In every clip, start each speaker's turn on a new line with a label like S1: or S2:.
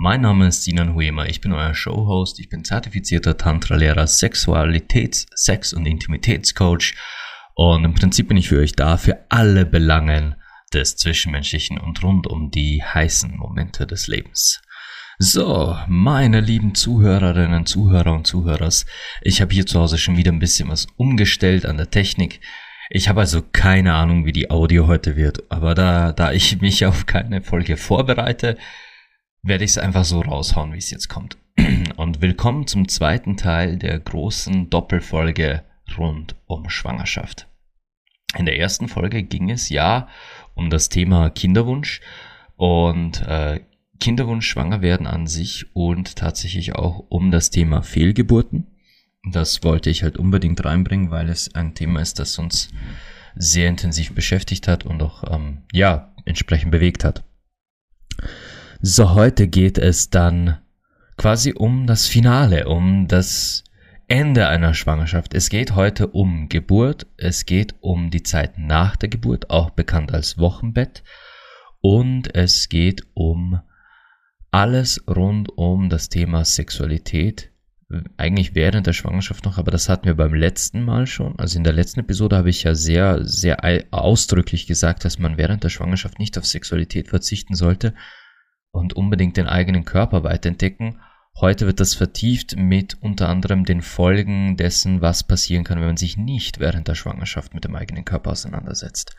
S1: Mein Name ist Sinan Huema, ich bin euer Showhost, ich bin zertifizierter Tantra-Lehrer, Sexualitäts-, Sex- und Intimitätscoach und im Prinzip bin ich für euch da für alle Belangen des Zwischenmenschlichen und rund um die heißen Momente des Lebens. So, meine lieben Zuhörerinnen, Zuhörer und Zuhörers, ich habe hier zu Hause schon wieder ein bisschen was umgestellt an der Technik. Ich habe also keine Ahnung, wie die Audio heute wird, aber da, da ich mich auf keine Folge vorbereite, werde ich es einfach so raushauen, wie es jetzt kommt. Und willkommen zum zweiten Teil der großen Doppelfolge rund um Schwangerschaft. In der ersten Folge ging es ja um das Thema Kinderwunsch und äh, Kinderwunsch, schwanger werden an sich und tatsächlich auch um das Thema Fehlgeburten. Das wollte ich halt unbedingt reinbringen, weil es ein Thema ist, das uns sehr intensiv beschäftigt hat und auch, ähm, ja, entsprechend bewegt hat. So, heute geht es dann quasi um das Finale, um das Ende einer Schwangerschaft. Es geht heute um Geburt, es geht um die Zeit nach der Geburt, auch bekannt als Wochenbett, und es geht um alles rund um das Thema Sexualität, eigentlich während der Schwangerschaft noch, aber das hatten wir beim letzten Mal schon. Also in der letzten Episode habe ich ja sehr, sehr ausdrücklich gesagt, dass man während der Schwangerschaft nicht auf Sexualität verzichten sollte und unbedingt den eigenen Körper weiterentdecken. Heute wird das vertieft mit unter anderem den Folgen dessen, was passieren kann, wenn man sich nicht während der Schwangerschaft mit dem eigenen Körper auseinandersetzt.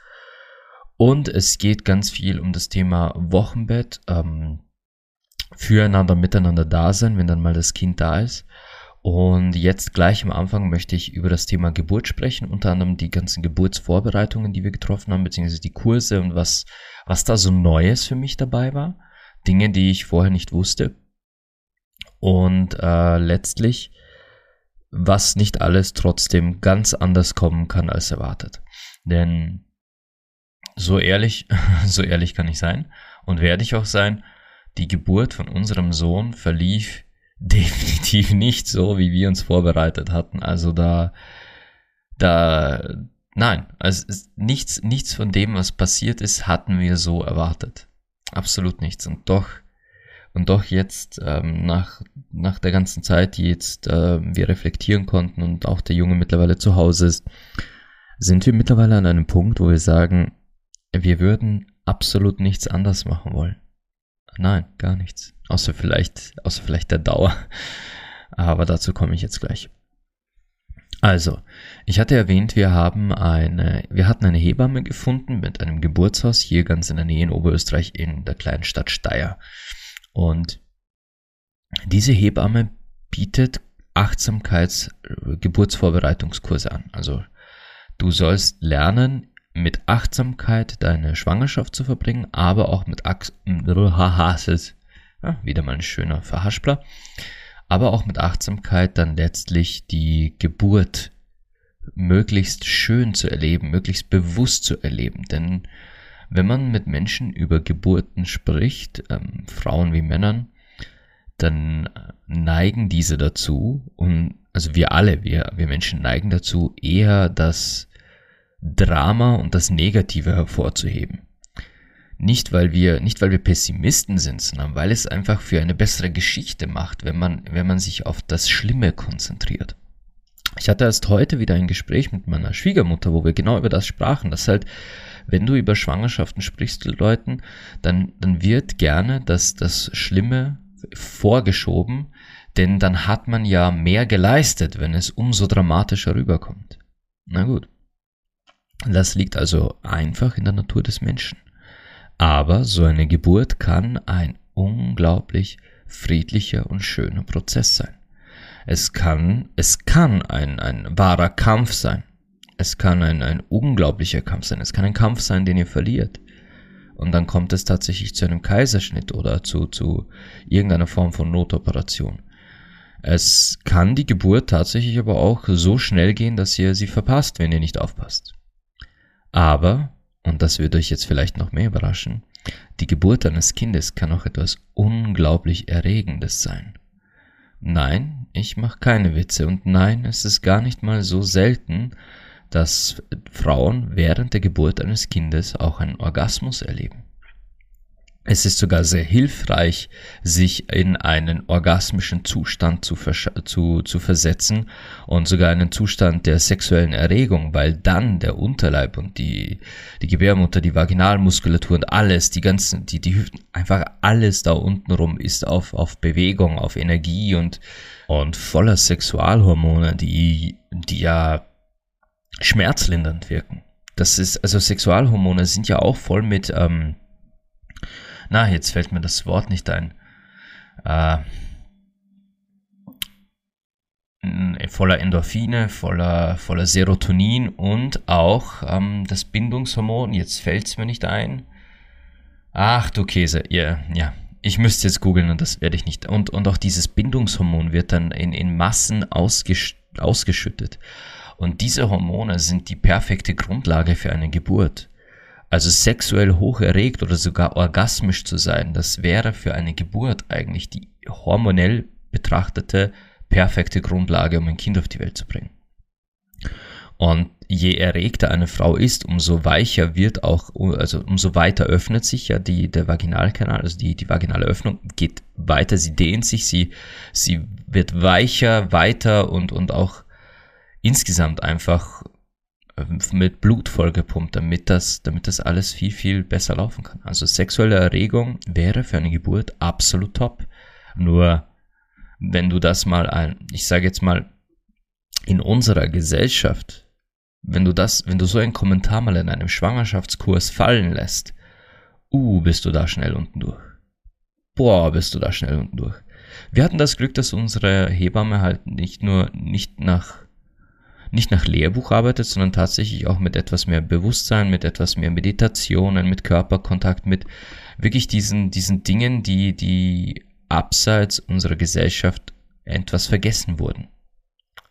S1: Und es geht ganz viel um das Thema Wochenbett, ähm, füreinander, miteinander da sein, wenn dann mal das Kind da ist. Und jetzt gleich am Anfang möchte ich über das Thema Geburt sprechen, unter anderem die ganzen Geburtsvorbereitungen, die wir getroffen haben, beziehungsweise die Kurse und was, was da so Neues für mich dabei war. Dinge, die ich vorher nicht wusste. Und äh, letztlich, was nicht alles trotzdem ganz anders kommen kann als erwartet. Denn so ehrlich, so ehrlich kann ich sein und werde ich auch sein, die Geburt von unserem Sohn verlief definitiv nicht so, wie wir uns vorbereitet hatten. Also da, da, nein, also nichts, nichts von dem, was passiert ist, hatten wir so erwartet. Absolut nichts. Und doch, und doch jetzt, ähm, nach, nach der ganzen Zeit, die jetzt äh, wir reflektieren konnten und auch der Junge mittlerweile zu Hause ist, sind wir mittlerweile an einem Punkt, wo wir sagen, wir würden absolut nichts anders machen wollen. Nein, gar nichts. Außer vielleicht, außer vielleicht der Dauer. Aber dazu komme ich jetzt gleich. Also, ich hatte erwähnt, wir haben eine, wir hatten eine Hebamme gefunden mit einem Geburtshaus hier ganz in der Nähe in Oberösterreich in der kleinen Stadt Steyr. Und diese Hebamme bietet Achtsamkeits-Geburtsvorbereitungskurse an. Also, du sollst lernen, mit Achtsamkeit deine Schwangerschaft zu verbringen, aber auch mit Ach ja, wieder mal ein schöner Verhaspler, aber auch mit Achtsamkeit dann letztlich die Geburt möglichst schön zu erleben, möglichst bewusst zu erleben. Denn wenn man mit Menschen über Geburten spricht, ähm, Frauen wie Männern, dann neigen diese dazu, und also wir alle, wir, wir Menschen neigen dazu, eher das Drama und das Negative hervorzuheben. Nicht weil wir, nicht weil wir Pessimisten sind, sondern weil es einfach für eine bessere Geschichte macht, wenn man, wenn man sich auf das Schlimme konzentriert. Ich hatte erst heute wieder ein Gespräch mit meiner Schwiegermutter, wo wir genau über das sprachen, dass halt, wenn du über Schwangerschaften sprichst Leuten, dann, dann wird gerne das, das Schlimme vorgeschoben, denn dann hat man ja mehr geleistet, wenn es umso dramatischer rüberkommt. Na gut. Das liegt also einfach in der Natur des Menschen. Aber so eine Geburt kann ein unglaublich friedlicher und schöner Prozess sein. Es kann, es kann ein, ein wahrer Kampf sein. Es kann ein, ein unglaublicher Kampf sein. Es kann ein Kampf sein, den ihr verliert. Und dann kommt es tatsächlich zu einem Kaiserschnitt oder zu, zu irgendeiner Form von Notoperation. Es kann die Geburt tatsächlich aber auch so schnell gehen, dass ihr sie verpasst, wenn ihr nicht aufpasst. Aber, und das wird euch jetzt vielleicht noch mehr überraschen, die Geburt eines Kindes kann auch etwas unglaublich Erregendes sein. Nein, ich mache keine Witze und nein, es ist gar nicht mal so selten, dass Frauen während der Geburt eines Kindes auch einen Orgasmus erleben. Es ist sogar sehr hilfreich, sich in einen orgasmischen Zustand zu, zu, zu versetzen und sogar einen Zustand der sexuellen Erregung, weil dann der Unterleib und die, die Gebärmutter, die Vaginalmuskulatur und alles, die ganzen, die, die Hüften, einfach alles da unten rum ist auf, auf Bewegung, auf Energie und, und voller Sexualhormone, die, die ja schmerzlindernd wirken. Das ist, also Sexualhormone sind ja auch voll mit, ähm, na, jetzt fällt mir das Wort nicht ein. Äh, voller Endorphine, voller, voller Serotonin und auch ähm, das Bindungshormon, jetzt fällt es mir nicht ein. Ach du Käse, ja, ja. Ich müsste jetzt googeln und das werde ich nicht. Und, und auch dieses Bindungshormon wird dann in, in Massen ausgesch ausgeschüttet. Und diese Hormone sind die perfekte Grundlage für eine Geburt. Also sexuell hoch erregt oder sogar orgasmisch zu sein, das wäre für eine Geburt eigentlich die hormonell betrachtete perfekte Grundlage, um ein Kind auf die Welt zu bringen. Und je erregter eine Frau ist, umso weicher wird auch, also umso weiter öffnet sich ja die, der Vaginalkanal, also die, die vaginale Öffnung geht weiter, sie dehnt sich, sie, sie wird weicher, weiter und, und auch insgesamt einfach mit Blut vollgepumpt, damit das, damit das alles viel, viel besser laufen kann. Also sexuelle Erregung wäre für eine Geburt absolut top. Nur wenn du das mal ein, ich sage jetzt mal, in unserer Gesellschaft, wenn du das, wenn du so einen Kommentar mal in einem Schwangerschaftskurs fallen lässt, uh, bist du da schnell unten durch. Boah, bist du da schnell unten durch. Wir hatten das Glück, dass unsere Hebamme halt nicht nur nicht nach nicht nach Lehrbuch arbeitet, sondern tatsächlich auch mit etwas mehr Bewusstsein, mit etwas mehr Meditationen, mit Körperkontakt, mit wirklich diesen, diesen Dingen, die, die abseits unserer Gesellschaft etwas vergessen wurden.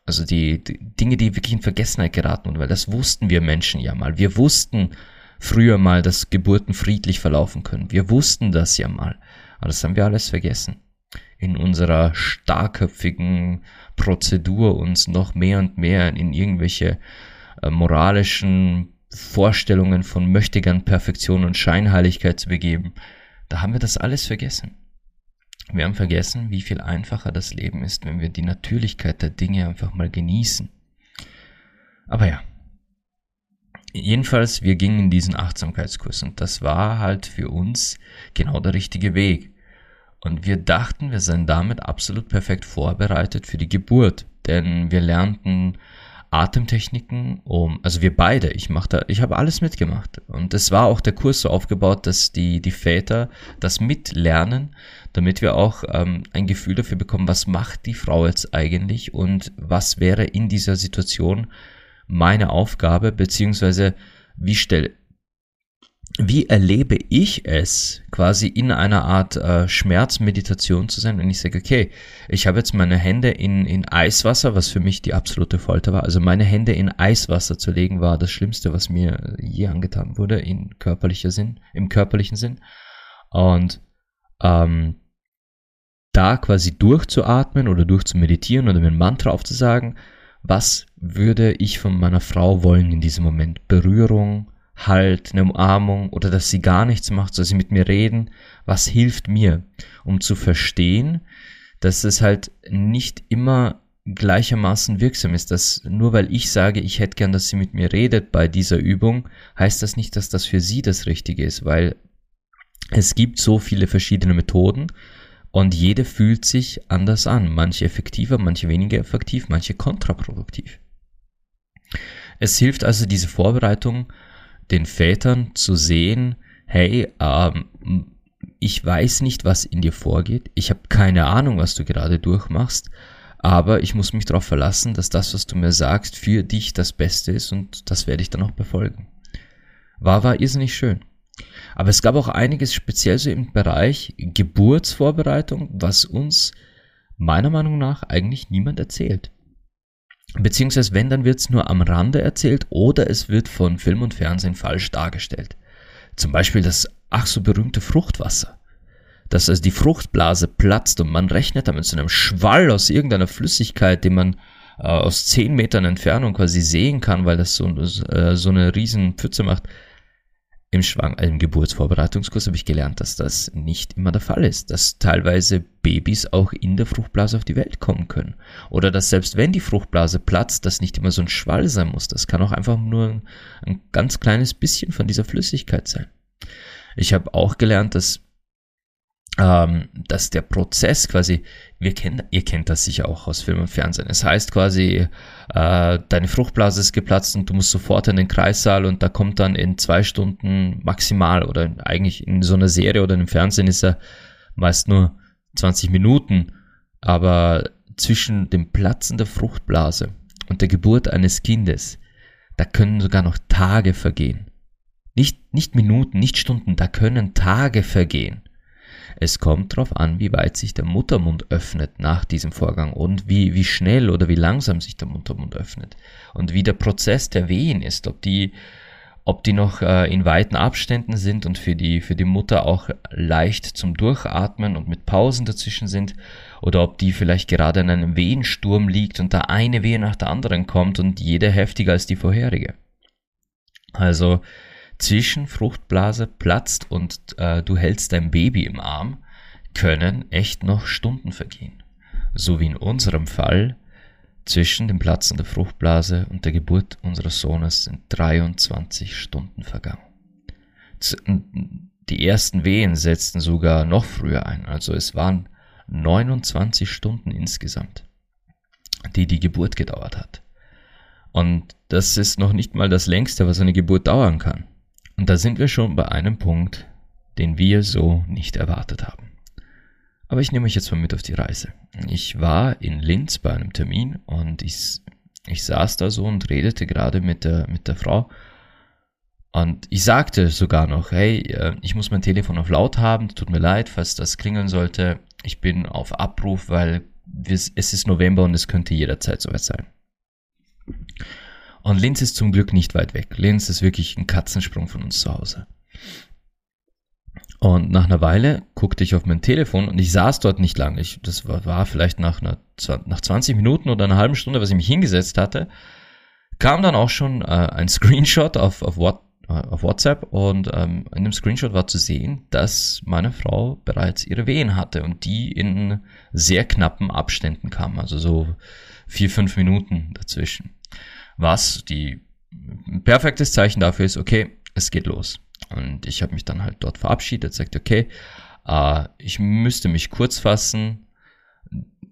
S1: Also die, die Dinge, die wirklich in Vergessenheit geraten wurden, weil das wussten wir Menschen ja mal. Wir wussten früher mal, dass Geburten friedlich verlaufen können. Wir wussten das ja mal. Aber das haben wir alles vergessen. In unserer starkköpfigen, Prozedur uns noch mehr und mehr in irgendwelche äh, moralischen Vorstellungen von Möchtegern Perfektion und Scheinheiligkeit zu begeben, da haben wir das alles vergessen. Wir haben vergessen, wie viel einfacher das Leben ist, wenn wir die Natürlichkeit der Dinge einfach mal genießen. Aber ja. Jedenfalls, wir gingen in diesen Achtsamkeitskurs und das war halt für uns genau der richtige Weg. Und wir dachten, wir seien damit absolut perfekt vorbereitet für die Geburt, denn wir lernten Atemtechniken, um, also wir beide, ich mach da, ich habe alles mitgemacht. Und es war auch der Kurs so aufgebaut, dass die, die Väter das mitlernen, damit wir auch ähm, ein Gefühl dafür bekommen, was macht die Frau jetzt eigentlich und was wäre in dieser Situation meine Aufgabe, beziehungsweise wie stelle wie erlebe ich es, quasi in einer Art äh, Schmerzmeditation zu sein, wenn ich sage, okay, ich habe jetzt meine Hände in, in Eiswasser, was für mich die absolute Folter war. Also meine Hände in Eiswasser zu legen, war das Schlimmste, was mir je angetan wurde, in körperlicher Sinn, im körperlichen Sinn. Und ähm, da quasi durchzuatmen oder durchzumeditieren oder mir ein Mantra aufzusagen, was würde ich von meiner Frau wollen in diesem Moment? Berührung, Halt, eine Umarmung oder dass sie gar nichts macht, soll sie mit mir reden. Was hilft mir, um zu verstehen, dass es halt nicht immer gleichermaßen wirksam ist, dass nur weil ich sage, ich hätte gern, dass sie mit mir redet bei dieser Übung, heißt das nicht, dass das für sie das Richtige ist, weil es gibt so viele verschiedene Methoden und jede fühlt sich anders an. Manche effektiver, manche weniger effektiv, manche kontraproduktiv. Es hilft also diese Vorbereitung den Vätern zu sehen, hey, ähm, ich weiß nicht, was in dir vorgeht, ich habe keine Ahnung, was du gerade durchmachst, aber ich muss mich darauf verlassen, dass das, was du mir sagst, für dich das Beste ist und das werde ich dann auch befolgen. War, war irrsinnig schön. Aber es gab auch einiges speziell so im Bereich Geburtsvorbereitung, was uns meiner Meinung nach eigentlich niemand erzählt. Beziehungsweise wenn, dann wird es nur am Rande erzählt oder es wird von Film und Fernsehen falsch dargestellt. Zum Beispiel das ach so berühmte Fruchtwasser. Dass also die Fruchtblase platzt und man rechnet damit so einem Schwall aus irgendeiner Flüssigkeit, den man äh, aus zehn Metern Entfernung quasi sehen kann, weil das so, äh, so eine riesen Pfütze macht. Im, Schwang im Geburtsvorbereitungskurs habe ich gelernt, dass das nicht immer der Fall ist, dass teilweise Babys auch in der Fruchtblase auf die Welt kommen können. Oder dass selbst wenn die Fruchtblase platzt, das nicht immer so ein Schwall sein muss. Das kann auch einfach nur ein, ein ganz kleines bisschen von dieser Flüssigkeit sein. Ich habe auch gelernt, dass ähm, dass der Prozess quasi, wir kennen, ihr kennt das sicher auch aus Film und Fernsehen. Es heißt quasi, äh, deine Fruchtblase ist geplatzt und du musst sofort in den Kreissaal und da kommt dann in zwei Stunden maximal oder eigentlich in so einer Serie oder im Fernsehen ist er meist nur 20 Minuten, aber zwischen dem Platzen der Fruchtblase und der Geburt eines Kindes, da können sogar noch Tage vergehen. Nicht, nicht Minuten, nicht Stunden, da können Tage vergehen. Es kommt darauf an, wie weit sich der Muttermund öffnet nach diesem Vorgang und wie, wie schnell oder wie langsam sich der Muttermund öffnet und wie der Prozess der Wehen ist, ob die, ob die noch äh, in weiten Abständen sind und für die, für die Mutter auch leicht zum Durchatmen und mit Pausen dazwischen sind oder ob die vielleicht gerade in einem Wehensturm liegt und da eine Wehe nach der anderen kommt und jede heftiger als die vorherige. Also zwischen Fruchtblase platzt und äh, du hältst dein Baby im Arm, können echt noch Stunden vergehen. So wie in unserem Fall zwischen dem Platzen der Fruchtblase und der Geburt unseres Sohnes sind 23 Stunden vergangen. Die ersten Wehen setzten sogar noch früher ein, also es waren 29 Stunden insgesamt, die die Geburt gedauert hat. Und das ist noch nicht mal das längste, was eine Geburt dauern kann. Und da sind wir schon bei einem Punkt, den wir so nicht erwartet haben. Aber ich nehme euch jetzt mal mit auf die Reise. Ich war in Linz bei einem Termin und ich, ich saß da so und redete gerade mit der, mit der Frau. Und ich sagte sogar noch, hey, äh, ich muss mein Telefon auf laut haben, tut mir leid, falls das klingeln sollte. Ich bin auf Abruf, weil es ist November und es könnte jederzeit soweit sein. Und Linz ist zum Glück nicht weit weg. Linz ist wirklich ein Katzensprung von uns zu Hause. Und nach einer Weile guckte ich auf mein Telefon und ich saß dort nicht lange. Ich, das war, war vielleicht nach, einer, nach 20 Minuten oder einer halben Stunde, was ich mich hingesetzt hatte, kam dann auch schon äh, ein Screenshot auf, auf, What, äh, auf WhatsApp und ähm, in dem Screenshot war zu sehen, dass meine Frau bereits ihre Wehen hatte und die in sehr knappen Abständen kamen, also so vier, fünf Minuten dazwischen was die ein perfektes Zeichen dafür ist, okay, es geht los. Und ich habe mich dann halt dort verabschiedet, sagte, okay, äh, ich müsste mich kurz fassen.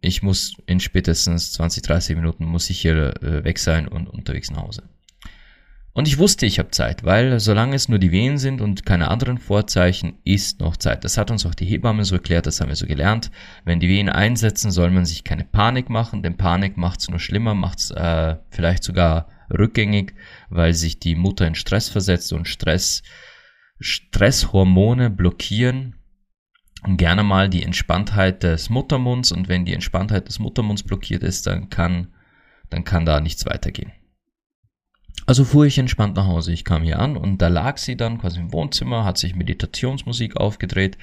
S1: Ich muss in spätestens 20, 30 Minuten muss ich hier äh, weg sein und unterwegs nach Hause. Und ich wusste, ich habe Zeit, weil solange es nur die Wehen sind und keine anderen Vorzeichen, ist noch Zeit. Das hat uns auch die Hebamme so erklärt, das haben wir so gelernt. Wenn die Wehen einsetzen, soll man sich keine Panik machen, denn Panik macht es nur schlimmer, macht es äh, vielleicht sogar rückgängig, weil sich die Mutter in Stress versetzt und Stress, Stresshormone blockieren gerne mal die Entspanntheit des Muttermunds und wenn die Entspanntheit des Muttermunds blockiert ist, dann kann, dann kann da nichts weitergehen. Also fuhr ich entspannt nach Hause. Ich kam hier an und da lag sie dann quasi im Wohnzimmer, hat sich Meditationsmusik aufgedreht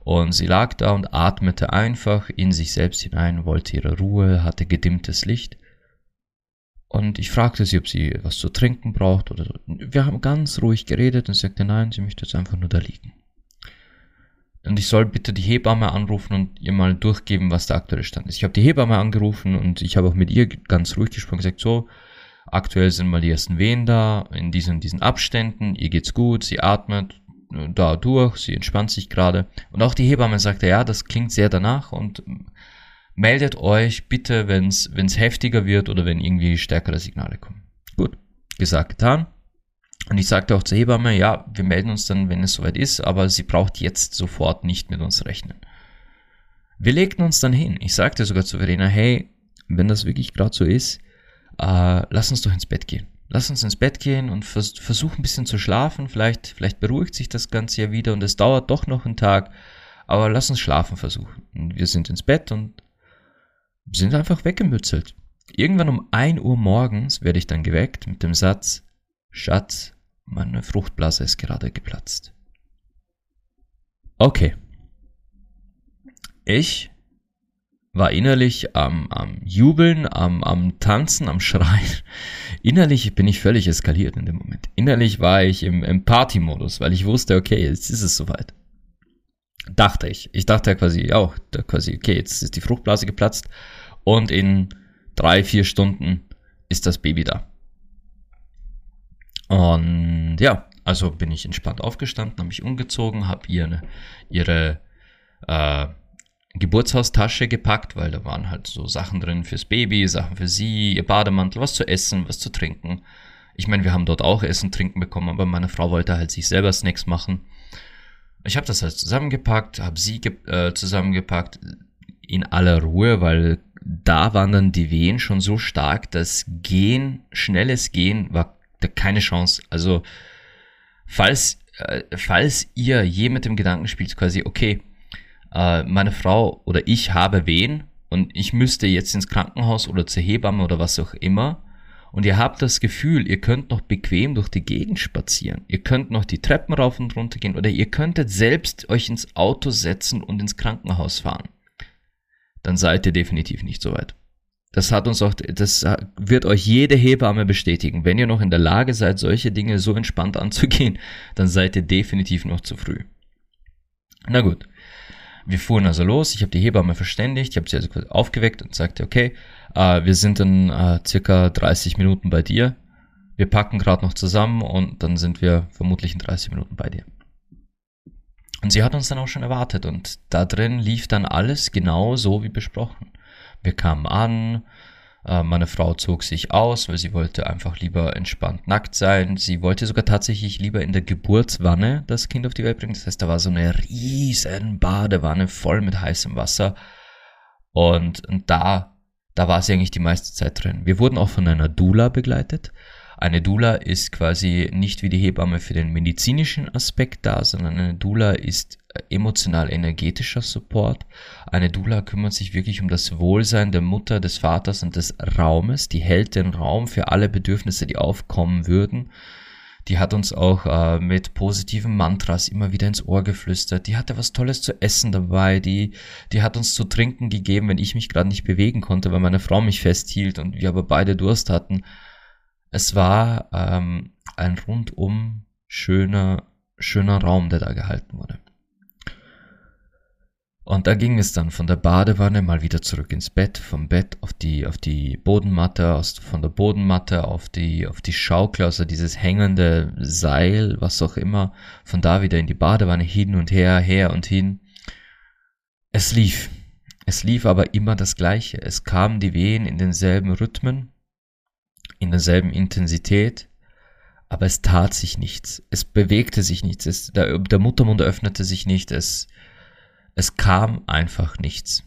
S1: und sie lag da und atmete einfach in sich selbst hinein, wollte ihre Ruhe, hatte gedimmtes Licht. Und ich fragte sie, ob sie was zu trinken braucht oder so. Wir haben ganz ruhig geredet und sie sagte, nein, sie möchte jetzt einfach nur da liegen. Und ich soll bitte die Hebamme anrufen und ihr mal durchgeben, was der aktuelle Stand ist. Ich habe die Hebamme angerufen und ich habe auch mit ihr ganz ruhig gesprochen, gesagt, so, Aktuell sind mal die ersten Wehen da, in diesen, diesen Abständen, ihr geht's gut, sie atmet äh, da durch, sie entspannt sich gerade. Und auch die Hebamme sagte, ja, das klingt sehr danach und meldet euch bitte, wenn es heftiger wird oder wenn irgendwie stärkere Signale kommen. Gut, gesagt, getan. Und ich sagte auch zur Hebamme, ja, wir melden uns dann, wenn es soweit ist, aber sie braucht jetzt sofort nicht mit uns rechnen. Wir legten uns dann hin. Ich sagte sogar zu Verena, hey, wenn das wirklich gerade so ist, äh, lass uns doch ins Bett gehen. Lass uns ins Bett gehen und vers versuch ein bisschen zu schlafen. Vielleicht, vielleicht beruhigt sich das Ganze ja wieder und es dauert doch noch einen Tag. Aber lass uns schlafen versuchen. Und wir sind ins Bett und sind einfach weggemützelt. Irgendwann um 1 Uhr morgens werde ich dann geweckt mit dem Satz, Schatz, meine Fruchtblase ist gerade geplatzt. Okay. Ich war innerlich am, am Jubeln, am, am Tanzen, am Schreien. Innerlich bin ich völlig eskaliert in dem Moment. Innerlich war ich im, im Party-Modus, weil ich wusste, okay, jetzt ist es soweit. Dachte ich. Ich dachte ja quasi, ja, quasi, okay, jetzt ist die Fruchtblase geplatzt und in drei, vier Stunden ist das Baby da. Und ja, also bin ich entspannt aufgestanden, habe mich umgezogen, habe ihr ihre äh, Geburtshaustasche gepackt, weil da waren halt so Sachen drin fürs Baby, Sachen für sie, ihr Bademantel, was zu essen, was zu trinken. Ich meine, wir haben dort auch Essen, Trinken bekommen, aber meine Frau wollte halt sich selber Snacks machen. Ich habe das halt zusammengepackt, habe sie äh, zusammengepackt in aller Ruhe, weil da waren dann die Wehen schon so stark, dass Gehen, schnelles Gehen war da keine Chance. Also falls äh, falls ihr je mit dem Gedanken spielt, quasi okay, äh, meine Frau oder ich habe Wehen und ich müsste jetzt ins Krankenhaus oder zur Hebamme oder was auch immer und ihr habt das Gefühl, ihr könnt noch bequem durch die Gegend spazieren, ihr könnt noch die Treppen rauf und runter gehen oder ihr könntet selbst euch ins Auto setzen und ins Krankenhaus fahren, dann seid ihr definitiv nicht so weit. Das hat uns auch, das wird euch jede Hebamme bestätigen. Wenn ihr noch in der Lage seid, solche Dinge so entspannt anzugehen, dann seid ihr definitiv noch zu früh. Na gut. Wir fuhren also los, ich habe die Hebamme verständigt, ich habe sie also aufgeweckt und sagte, okay, äh, wir sind in äh, circa 30 Minuten bei dir. Wir packen gerade noch zusammen und dann sind wir vermutlich in 30 Minuten bei dir. Und sie hat uns dann auch schon erwartet und da drin lief dann alles genau so wie besprochen. Wir kamen an, äh, meine Frau zog sich aus, weil sie wollte einfach lieber entspannt nackt sein. Sie wollte sogar tatsächlich lieber in der Geburtswanne das Kind auf die Welt bringen. Das heißt, da war so eine riesen Badewanne voll mit heißem Wasser. Und, da, da war sie eigentlich die meiste Zeit drin. Wir wurden auch von einer Dula begleitet. Eine Dula ist quasi nicht wie die Hebamme für den medizinischen Aspekt da, sondern eine Dula ist emotional-energetischer Support. Eine Dula kümmert sich wirklich um das Wohlsein der Mutter, des Vaters und des Raumes. Die hält den Raum für alle Bedürfnisse, die aufkommen würden. Die hat uns auch äh, mit positiven Mantras immer wieder ins Ohr geflüstert. Die hatte was Tolles zu essen dabei. Die, die hat uns zu trinken gegeben, wenn ich mich gerade nicht bewegen konnte, weil meine Frau mich festhielt und wir aber beide Durst hatten. Es war ähm, ein rundum schöner, schöner Raum, der da gehalten wurde. Und da ging es dann von der Badewanne mal wieder zurück ins Bett, vom Bett auf die, auf die Bodenmatte, aus, von der Bodenmatte auf die, auf die Schaukel, also dieses hängende Seil, was auch immer, von da wieder in die Badewanne hin und her, her und hin. Es lief. Es lief aber immer das Gleiche. Es kamen die Wehen in denselben Rhythmen, in derselben Intensität, aber es tat sich nichts. Es bewegte sich nichts. Es, der, der Muttermund öffnete sich nicht. Es, es kam einfach nichts.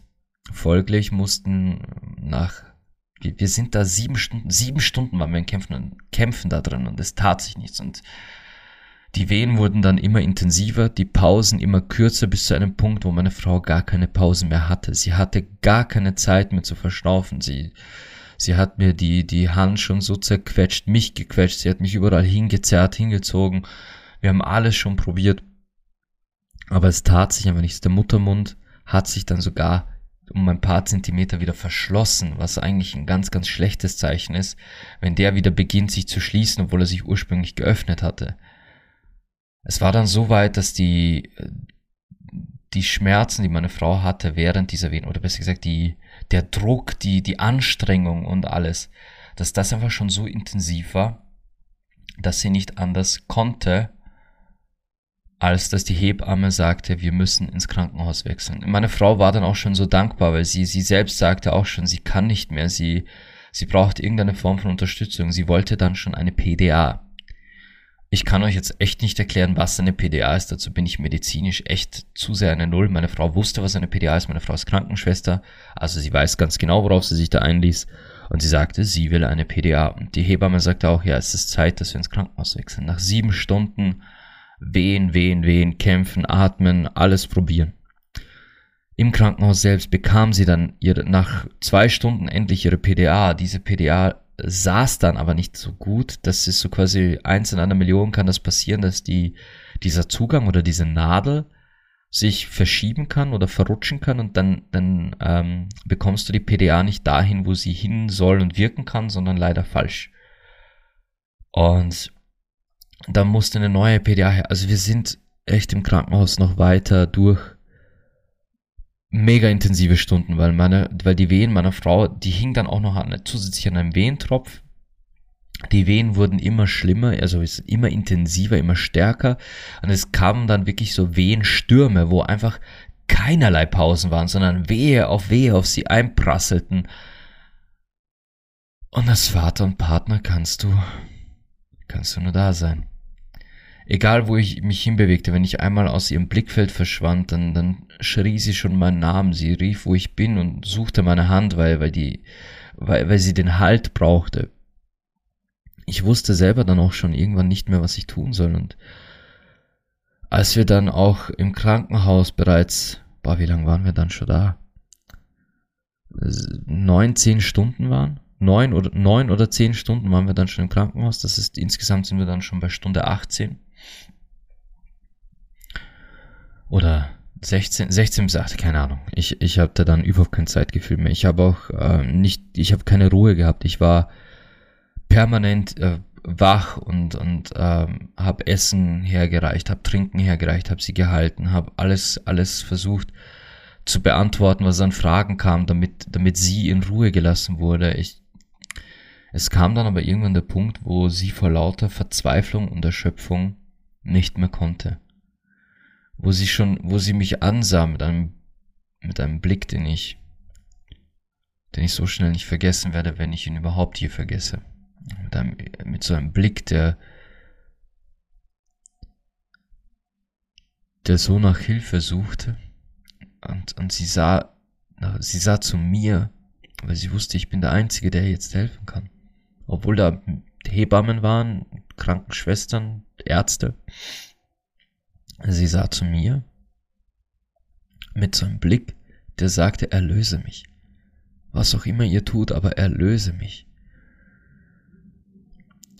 S1: Folglich mussten nach, wir sind da sieben Stunden, sieben Stunden waren wir in Kämpfen, Kämpfen da drin und es tat sich nichts und die Wehen wurden dann immer intensiver, die Pausen immer kürzer bis zu einem Punkt, wo meine Frau gar keine Pausen mehr hatte. Sie hatte gar keine Zeit mehr zu verschnaufen. Sie, sie hat mir die, die Hand schon so zerquetscht, mich gequetscht. Sie hat mich überall hingezerrt, hingezogen. Wir haben alles schon probiert. Aber es tat sich einfach nichts. Der Muttermund hat sich dann sogar um ein paar Zentimeter wieder verschlossen, was eigentlich ein ganz, ganz schlechtes Zeichen ist, wenn der wieder beginnt sich zu schließen, obwohl er sich ursprünglich geöffnet hatte. Es war dann so weit, dass die, die Schmerzen, die meine Frau hatte während dieser Wehen, oder besser gesagt, die, der Druck, die, die Anstrengung und alles, dass das einfach schon so intensiv war, dass sie nicht anders konnte, als dass die Hebamme sagte, wir müssen ins Krankenhaus wechseln. Meine Frau war dann auch schon so dankbar, weil sie, sie selbst sagte auch schon, sie kann nicht mehr, sie, sie braucht irgendeine Form von Unterstützung. Sie wollte dann schon eine PDA. Ich kann euch jetzt echt nicht erklären, was eine PDA ist. Dazu bin ich medizinisch echt zu sehr eine Null. Meine Frau wusste, was eine PDA ist. Meine Frau ist Krankenschwester. Also sie weiß ganz genau, worauf sie sich da einließ. Und sie sagte, sie will eine PDA. Und die Hebamme sagte auch, ja, es ist Zeit, dass wir ins Krankenhaus wechseln. Nach sieben Stunden wehen, wehen, wehen, kämpfen, atmen, alles probieren. Im Krankenhaus selbst bekam sie dann ihre, nach zwei Stunden endlich ihre PDA. Diese PDA saß dann aber nicht so gut. Das ist so quasi eins in einer Million kann das passieren, dass die, dieser Zugang oder diese Nadel sich verschieben kann oder verrutschen kann und dann, dann ähm, bekommst du die PDA nicht dahin, wo sie hin soll und wirken kann, sondern leider falsch. Und dann musste eine neue PDA her. Also wir sind echt im Krankenhaus noch weiter durch mega intensive Stunden, weil meine, weil die Wehen meiner Frau, die hing dann auch noch an, zusätzlich an einem Wehentropf. Die Wehen wurden immer schlimmer, also immer intensiver, immer stärker. Und es kamen dann wirklich so Wehenstürme, wo einfach keinerlei Pausen waren, sondern Wehe auf Wehe auf sie einprasselten. Und als Vater und Partner kannst du, kannst du nur da sein egal wo ich mich hinbewegte, wenn ich einmal aus ihrem Blickfeld verschwand, dann, dann schrie sie schon meinen Namen, sie rief, wo ich bin und suchte meine Hand, weil, weil die, weil, weil sie den Halt brauchte. Ich wusste selber dann auch schon irgendwann nicht mehr, was ich tun soll und als wir dann auch im Krankenhaus bereits, boah, wie lange waren wir dann schon da? Neun, zehn Stunden waren? Neun oder, neun oder zehn Stunden waren wir dann schon im Krankenhaus. Das ist, insgesamt sind wir dann schon bei Stunde 18. Oder 16, 16 bis 8, keine Ahnung. Ich, ich hatte dann überhaupt kein Zeitgefühl mehr. Ich habe auch äh, nicht, ich habe keine Ruhe gehabt. Ich war permanent äh, wach und, und ähm, habe Essen hergereicht, habe Trinken hergereicht, habe sie gehalten, habe alles, alles versucht zu beantworten, was an Fragen kam, damit, damit sie in Ruhe gelassen wurde. Ich, es kam dann aber irgendwann der Punkt, wo sie vor lauter Verzweiflung und Erschöpfung nicht mehr konnte wo sie schon, wo sie mich ansah mit einem, mit einem Blick, den ich, den ich so schnell nicht vergessen werde, wenn ich ihn überhaupt hier vergesse. Mit einem, mit so einem Blick, der, der so nach Hilfe suchte. Und, und sie sah, sie sah zu mir, weil sie wusste, ich bin der Einzige, der jetzt helfen kann. Obwohl da Hebammen waren, Krankenschwestern, Ärzte. Sie sah zu mir mit so einem Blick, der sagte, erlöse mich. Was auch immer ihr tut, aber erlöse mich.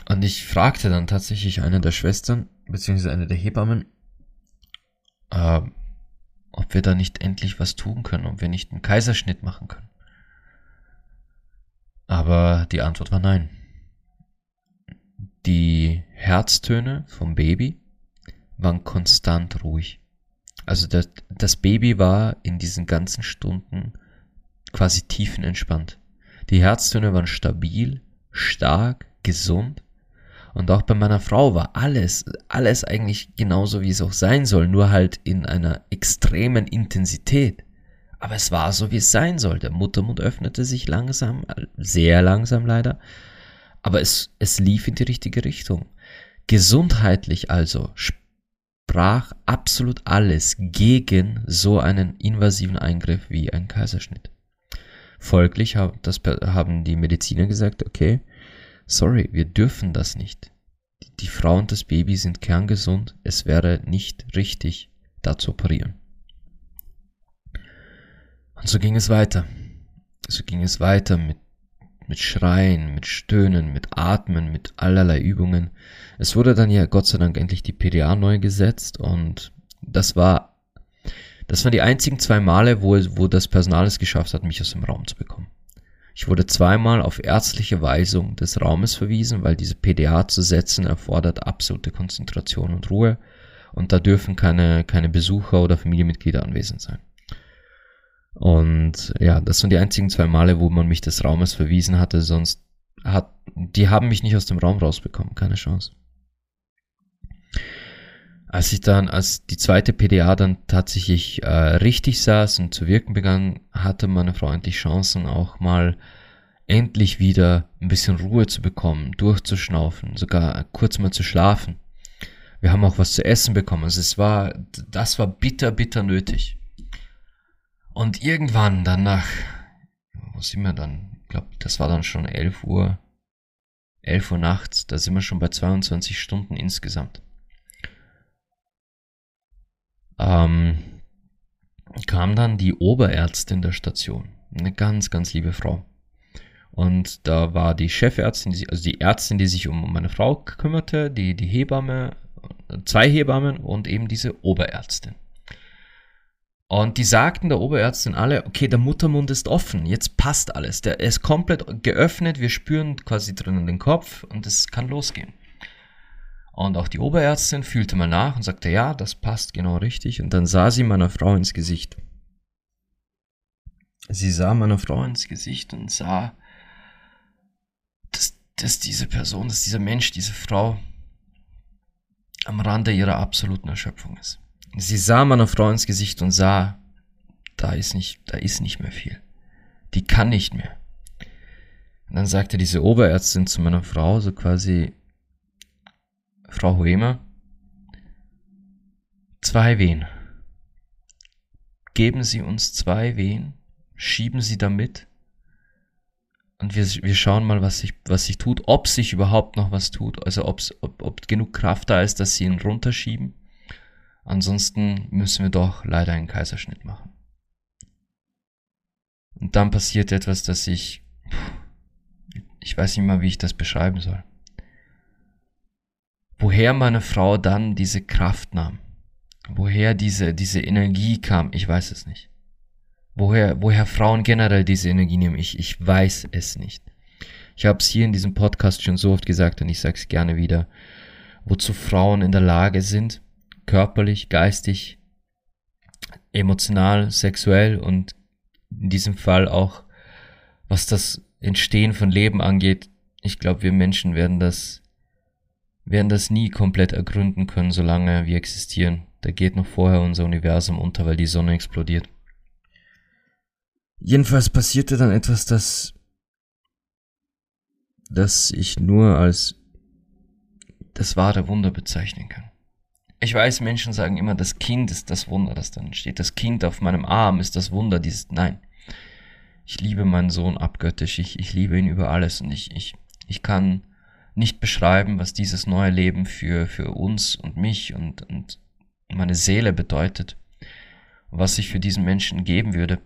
S1: Und ich fragte dann tatsächlich eine der Schwestern, beziehungsweise eine der Hebammen, äh, ob wir da nicht endlich was tun können, ob wir nicht einen Kaiserschnitt machen können. Aber die Antwort war nein. Die Herztöne vom Baby waren konstant ruhig. Also das, das Baby war in diesen ganzen Stunden quasi tiefenentspannt. Die Herztöne waren stabil, stark, gesund. Und auch bei meiner Frau war alles, alles eigentlich genauso, wie es auch sein soll, nur halt in einer extremen Intensität. Aber es war so, wie es sein soll. Der Muttermund öffnete sich langsam, sehr langsam leider. Aber es, es lief in die richtige Richtung. Gesundheitlich also sprach absolut alles gegen so einen invasiven Eingriff wie ein Kaiserschnitt. Folglich haben die Mediziner gesagt, okay, sorry, wir dürfen das nicht. Die Frau und das Baby sind kerngesund, es wäre nicht richtig, da zu operieren. Und so ging es weiter. So ging es weiter mit mit Schreien, mit Stöhnen, mit Atmen, mit allerlei Übungen. Es wurde dann ja Gott sei Dank endlich die PDA neu gesetzt und das war, das waren die einzigen zwei Male, wo, wo das Personal es geschafft hat, mich aus dem Raum zu bekommen. Ich wurde zweimal auf ärztliche Weisung des Raumes verwiesen, weil diese PDA zu setzen erfordert absolute Konzentration und Ruhe und da dürfen keine, keine Besucher oder Familienmitglieder anwesend sein. Und ja, das sind die einzigen zwei Male, wo man mich des Raumes verwiesen hatte, sonst hat, die haben mich nicht aus dem Raum rausbekommen, keine Chance. Als ich dann, als die zweite PDA dann tatsächlich äh, richtig saß und zu wirken begann, hatte meine Frau endlich Chancen, auch mal endlich wieder ein bisschen Ruhe zu bekommen, durchzuschnaufen, sogar kurz mal zu schlafen. Wir haben auch was zu essen bekommen. Also es war, das war bitter, bitter nötig. Und irgendwann dann nach, wo sind wir dann? Ich glaube, das war dann schon 11 Uhr, 11 Uhr nachts, da sind wir schon bei 22 Stunden insgesamt. Ähm, kam dann die Oberärztin der Station. Eine ganz, ganz liebe Frau. Und da war die Chefärztin, also die Ärztin, die sich um meine Frau kümmerte, die, die Hebamme, zwei Hebammen und eben diese Oberärztin. Und die sagten der Oberärztin alle, okay, der Muttermund ist offen, jetzt passt alles. Der ist komplett geöffnet, wir spüren quasi drinnen den Kopf und es kann losgehen. Und auch die Oberärztin fühlte mal nach und sagte, ja, das passt genau richtig. Und dann sah sie meiner Frau ins Gesicht. Sie sah meiner Frau ins Gesicht und sah, dass, dass diese Person, dass dieser Mensch, diese Frau am Rande ihrer absoluten Erschöpfung ist. Sie sah meiner Frau ins Gesicht und sah, da ist nicht, da ist nicht mehr viel. Die kann nicht mehr. Und dann sagte diese Oberärztin zu meiner Frau so quasi, Frau Huemer, zwei Wehen. Geben Sie uns zwei Wehen, schieben Sie damit und wir, wir schauen mal, was sich, was sich tut, ob sich überhaupt noch was tut, also ob, ob genug Kraft da ist, dass Sie ihn runterschieben. Ansonsten müssen wir doch leider einen Kaiserschnitt machen. Und dann passiert etwas, das ich, ich weiß nicht mal, wie ich das beschreiben soll. Woher meine Frau dann diese Kraft nahm, woher diese, diese Energie kam, ich weiß es nicht. Woher, woher Frauen generell diese Energie nehmen, ich, ich weiß es nicht. Ich habe es hier in diesem Podcast schon so oft gesagt und ich sage es gerne wieder, wozu Frauen in der Lage sind, körperlich, geistig, emotional, sexuell und in diesem Fall auch, was das Entstehen von Leben angeht. Ich glaube, wir Menschen werden das werden das nie komplett ergründen können, solange wir existieren. Da geht noch vorher unser Universum unter, weil die Sonne explodiert. Jedenfalls passierte dann etwas, das, das ich nur als das wahre Wunder bezeichnen kann. Ich weiß, Menschen sagen immer, das Kind ist das Wunder, das dann steht. Das Kind auf meinem Arm ist das Wunder dieses, nein. Ich liebe meinen Sohn abgöttisch. Ich, ich liebe ihn über alles und ich, ich, ich kann nicht beschreiben, was dieses neue Leben für, für uns und mich und, und meine Seele bedeutet, was ich für diesen Menschen geben würde.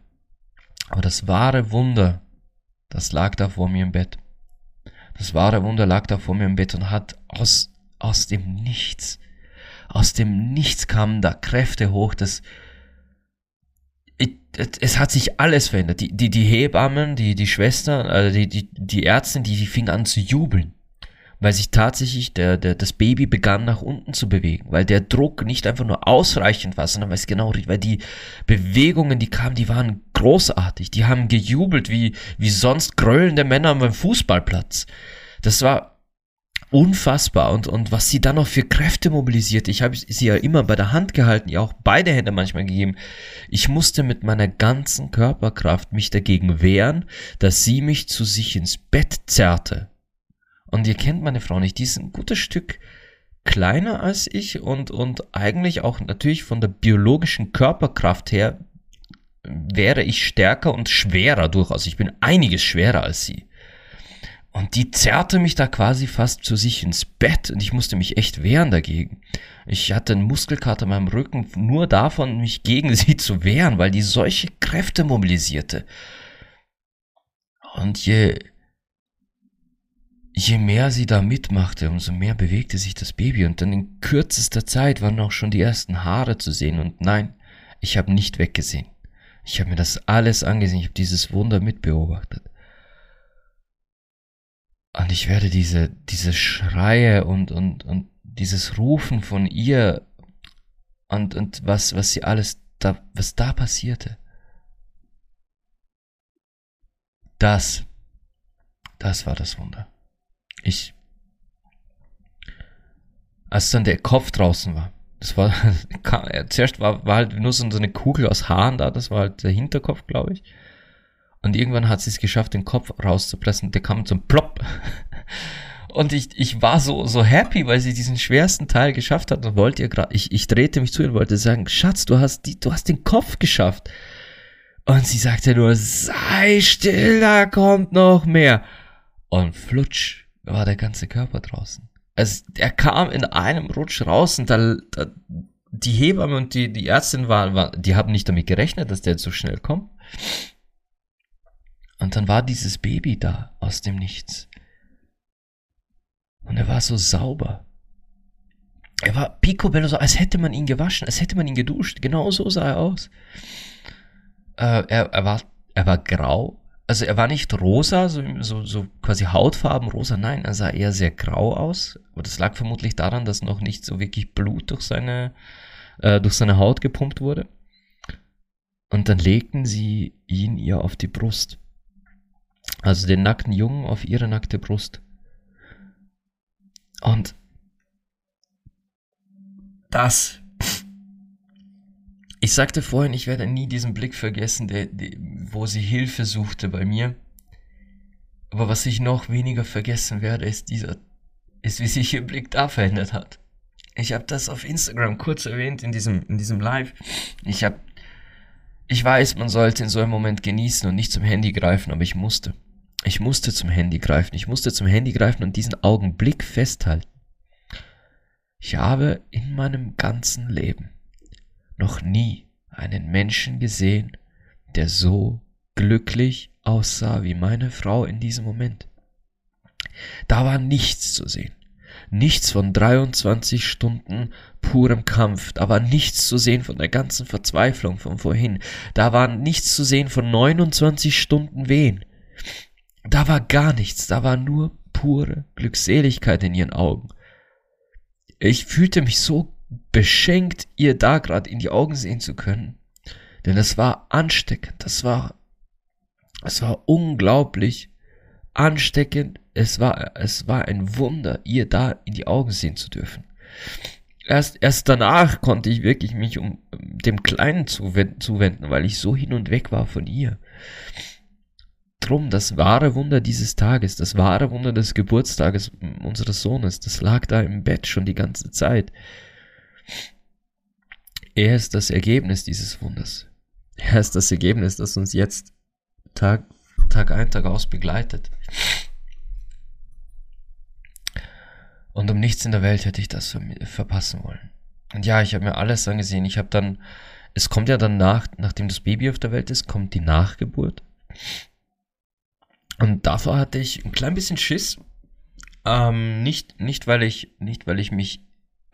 S1: Aber das wahre Wunder, das lag da vor mir im Bett. Das wahre Wunder lag da vor mir im Bett und hat aus, aus dem Nichts, aus dem Nichts kamen da Kräfte hoch, das, es hat sich alles verändert. Die, die, die Hebammen, die, die Schwestern, also die, die, die Ärzte, die, die fingen an zu jubeln weil sich tatsächlich der, der, das Baby begann nach unten zu bewegen, weil der Druck nicht einfach nur ausreichend war, sondern weil es genau, weil die Bewegungen, die kamen, die waren großartig, die haben gejubelt wie, wie sonst gröllende Männer beim Fußballplatz. Das war unfassbar und, und was sie dann noch für Kräfte mobilisiert. Ich habe sie ja immer bei der Hand gehalten, ja auch beide Hände manchmal gegeben. Ich musste mit meiner ganzen Körperkraft mich dagegen wehren, dass sie mich zu sich ins Bett zerrte und ihr kennt meine Frau nicht, die ist ein gutes Stück kleiner als ich und, und eigentlich auch natürlich von der biologischen Körperkraft her wäre ich stärker und schwerer durchaus. Ich bin einiges schwerer als sie. Und die zerrte mich da quasi fast zu sich ins Bett und ich musste mich echt wehren dagegen. Ich hatte einen Muskelkater in meinem Rücken nur davon, mich gegen sie zu wehren, weil die solche Kräfte mobilisierte. Und je, je mehr sie da mitmachte, umso mehr bewegte sich das Baby und dann in kürzester Zeit waren auch schon die ersten Haare zu sehen und nein, ich habe nicht weggesehen. Ich habe mir das alles angesehen, ich habe dieses Wunder mitbeobachtet. Und ich werde diese, diese Schreie und, und, und dieses Rufen von ihr und, und was, was sie alles da, was da passierte. Das, das war das Wunder. Ich, als dann der Kopf draußen war, das war, zuerst war, war halt nur so eine Kugel aus Haaren da, das war halt der Hinterkopf, glaube ich. Und irgendwann hat sie es geschafft, den Kopf rauszupressen. Der kam zum Plopp. Und ich, ich war so, so happy, weil sie diesen schwersten Teil geschafft hat und wollte ihr gerade, ich, ich drehte mich zu ihr und wollte sagen, Schatz, du hast die, du hast den Kopf geschafft. Und sie sagte nur, sei still, da kommt noch mehr. Und flutsch, war der ganze Körper draußen. Also er kam in einem Rutsch raus und da, da die Hebamme und die, die Ärztin waren, war, die haben nicht damit gerechnet, dass der jetzt so schnell kommt. Und dann war dieses Baby da aus dem Nichts. Und er war so sauber. Er war picobello, so als hätte man ihn gewaschen, als hätte man ihn geduscht. Genau so sah er aus. Äh, er, er, war, er war grau. Also er war nicht rosa, so, so, so quasi Hautfarben rosa, nein, er sah eher sehr grau aus. Aber das lag vermutlich daran, dass noch nicht so wirklich Blut durch seine, äh, durch seine Haut gepumpt wurde. Und dann legten sie ihn ihr auf die Brust. Also den nackten Jungen auf ihre nackte Brust. Und das. Ich sagte vorhin, ich werde nie diesen Blick vergessen, der, der, wo sie Hilfe suchte bei mir. Aber was ich noch weniger vergessen werde, ist dieser, ist wie sich ihr Blick da verändert hat. Ich habe das auf Instagram kurz erwähnt in diesem, in diesem Live. Ich habe, ich weiß, man sollte in so einem Moment genießen und nicht zum Handy greifen, aber ich musste. Ich musste zum Handy greifen. Ich musste zum Handy greifen und diesen Augenblick festhalten. Ich habe in meinem ganzen Leben noch nie einen Menschen gesehen, der so glücklich aussah wie meine Frau in diesem Moment. Da war nichts zu sehen. Nichts von 23 Stunden purem Kampf. Da war nichts zu sehen von der ganzen Verzweiflung von vorhin. Da war nichts zu sehen von 29 Stunden Wehen. Da war gar nichts. Da war nur pure Glückseligkeit in ihren Augen. Ich fühlte mich so beschenkt, ihr da gerade in die Augen sehen zu können. Denn es war ansteckend, das war, es war unglaublich ansteckend, es war, es war ein Wunder, ihr da in die Augen sehen zu dürfen. Erst, erst danach konnte ich wirklich mich um dem Kleinen zuwenden, weil ich so hin und weg war von ihr drum, das wahre Wunder dieses Tages, das wahre Wunder des Geburtstages unseres Sohnes, das lag da im Bett schon die ganze Zeit. Er ist das Ergebnis dieses Wunders. Er ist das Ergebnis, das uns jetzt Tag, Tag ein, Tag aus begleitet. Und um nichts in der Welt hätte ich das verpassen wollen. Und ja, ich habe mir alles angesehen. Ich habe dann, es kommt ja dann nach, nachdem das Baby auf der Welt ist, kommt die Nachgeburt. Und davor hatte ich ein klein bisschen Schiss. Ähm, nicht, nicht, weil ich, nicht, weil ich mich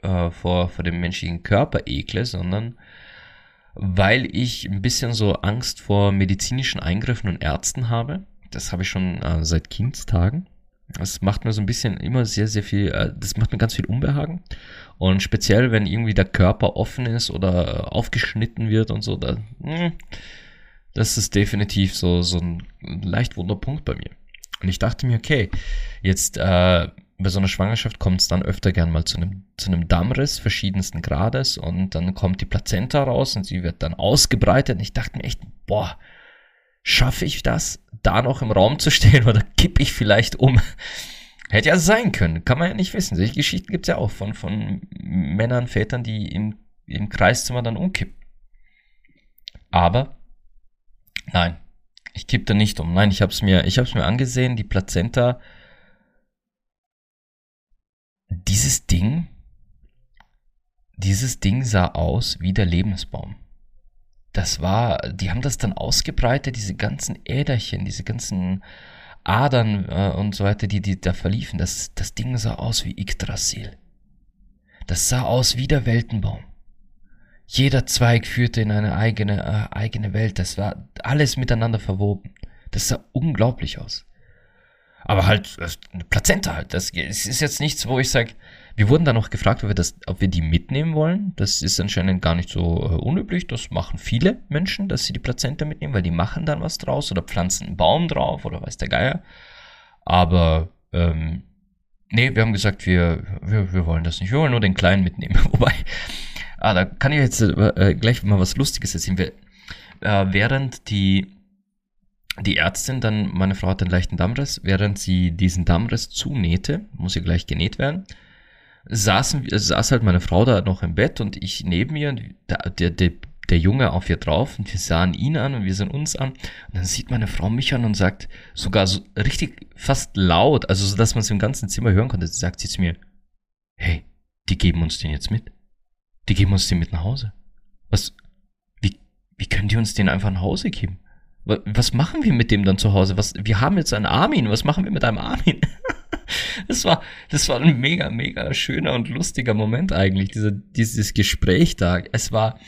S1: äh, vor, vor dem menschlichen Körper ekle, sondern weil ich ein bisschen so Angst vor medizinischen Eingriffen und Ärzten habe. Das habe ich schon äh, seit Kindstagen. Das macht mir so ein bisschen immer sehr, sehr viel, äh, das macht mir ganz viel Unbehagen. Und speziell, wenn irgendwie der Körper offen ist oder aufgeschnitten wird und so, da, mh, hm, das ist definitiv so, so ein leicht Wunderpunkt bei mir. Und ich dachte mir, okay, jetzt äh, bei so einer Schwangerschaft kommt es dann öfter gern mal zu einem, zu einem Dammriss verschiedensten Grades und dann kommt die Plazenta raus und sie wird dann ausgebreitet. Und ich dachte mir echt, boah, schaffe ich das, da noch im Raum zu stehen oder kipp ich vielleicht um? Hätte ja sein können, kann man ja nicht wissen. Solche Geschichten gibt es ja auch von, von Männern, Vätern, die im, im Kreiszimmer dann umkippen. Aber Nein, ich kippte nicht um. Nein, ich habe es mir, ich habe mir angesehen. Die Plazenta, dieses Ding, dieses Ding sah aus wie der Lebensbaum. Das war, die haben das dann ausgebreitet, diese ganzen Äderchen, diese ganzen Adern äh, und so weiter, die, die da verliefen. Das, das Ding sah aus wie Yggdrasil. Das sah aus wie der Weltenbaum. Jeder Zweig führte in eine eigene, äh, eigene Welt. Das war alles miteinander verwoben. Das sah unglaublich aus. Aber halt, eine Plazenta halt. Das ist jetzt nichts, wo ich sage, wir wurden dann noch gefragt, ob wir, das, ob wir die mitnehmen wollen. Das ist anscheinend gar nicht so äh, unüblich. Das machen viele Menschen, dass sie die Plazenta mitnehmen, weil die machen dann was draus oder pflanzen einen Baum drauf oder weiß der Geier. Aber ähm, nee, wir haben gesagt, wir, wir, wir wollen das nicht. Wir wollen nur den Kleinen mitnehmen. Wobei, Ah, da kann ich jetzt äh, gleich mal was Lustiges erzählen. Wir, äh, während die, die Ärztin dann, meine Frau hat einen leichten Dammriss, während sie diesen Dammriss zunähte, muss ja gleich genäht werden, saßen, saß halt meine Frau da noch im Bett und ich neben ihr, der, der, der, der Junge auf ihr drauf und wir sahen ihn an und wir sahen uns an. Und dann sieht meine Frau mich an und sagt sogar so richtig fast laut, also so, dass man es im ganzen Zimmer hören konnte, sagt sie zu mir, hey, die geben uns den jetzt mit die geben uns den mit nach Hause. Was, wie, wie können die uns den einfach nach Hause geben? Was machen wir mit dem dann zu Hause? Was, wir haben jetzt einen Armin. Was machen wir mit einem Armin? das war, das war ein mega, mega schöner und lustiger Moment eigentlich, diese, dieses Gespräch da. Es war,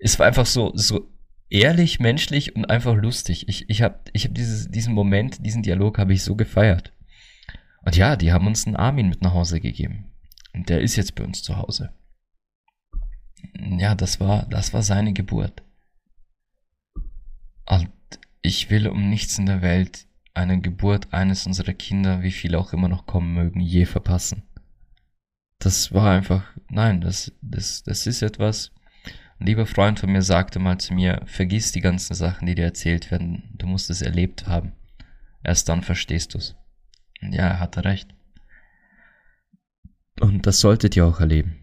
S1: es war einfach so, so ehrlich, menschlich und einfach lustig. Ich, ich habe ich hab diesen Moment, diesen Dialog habe ich so gefeiert. Und ja, die haben uns einen Armin mit nach Hause gegeben. Und der ist jetzt bei uns zu Hause. Ja, das war, das war seine Geburt. Und ich will um nichts in der Welt eine Geburt eines unserer Kinder, wie viele auch immer noch kommen mögen, je verpassen. Das war einfach, nein, das, das, das ist etwas. Ein lieber Freund von mir sagte mal zu mir, vergiss die ganzen Sachen, die dir erzählt werden, du musst es erlebt haben. Erst dann verstehst du's. Ja, er hatte recht. Und das solltet ihr auch erleben.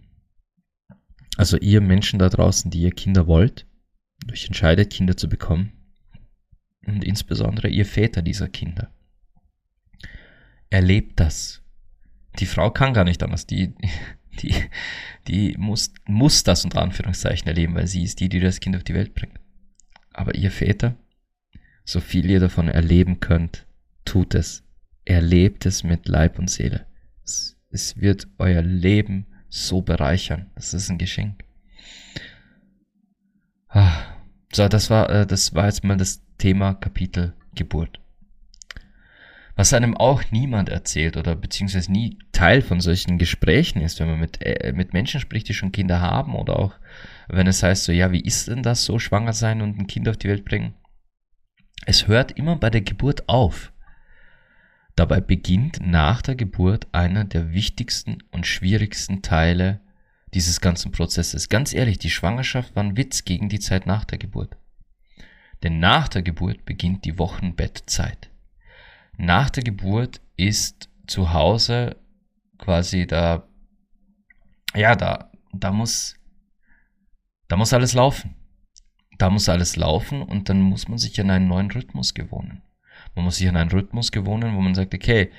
S1: Also ihr Menschen da draußen, die ihr Kinder wollt, euch entscheidet, Kinder zu bekommen, und insbesondere ihr Väter dieser Kinder. Erlebt das. Die Frau kann gar nicht anders. Die, die, die muss, muss das unter Anführungszeichen erleben, weil sie ist die, die das Kind auf die Welt bringt. Aber ihr Väter, so viel ihr davon erleben könnt, tut es. Erlebt es mit Leib und Seele. Es, es wird euer Leben so bereichern. Das ist ein Geschenk. Ah, so, das war, äh, das war jetzt mal das Thema Kapitel Geburt. Was einem auch niemand erzählt oder beziehungsweise nie Teil von solchen Gesprächen ist, wenn man mit, äh, mit Menschen spricht, die schon Kinder haben oder auch wenn es heißt so, ja, wie ist denn das so, schwanger sein und ein Kind auf die Welt bringen? Es hört immer bei der Geburt auf. Dabei beginnt nach der Geburt einer der wichtigsten und schwierigsten Teile dieses ganzen Prozesses. Ganz ehrlich, die Schwangerschaft war ein Witz gegen die Zeit nach der Geburt. Denn nach der Geburt beginnt die Wochenbettzeit. Nach der Geburt ist zu Hause quasi da, ja, da, da muss, da muss alles laufen. Da muss alles laufen und dann muss man sich an einen neuen Rhythmus gewohnen. Man muss sich an einen Rhythmus gewohnen, wo man sagt, okay,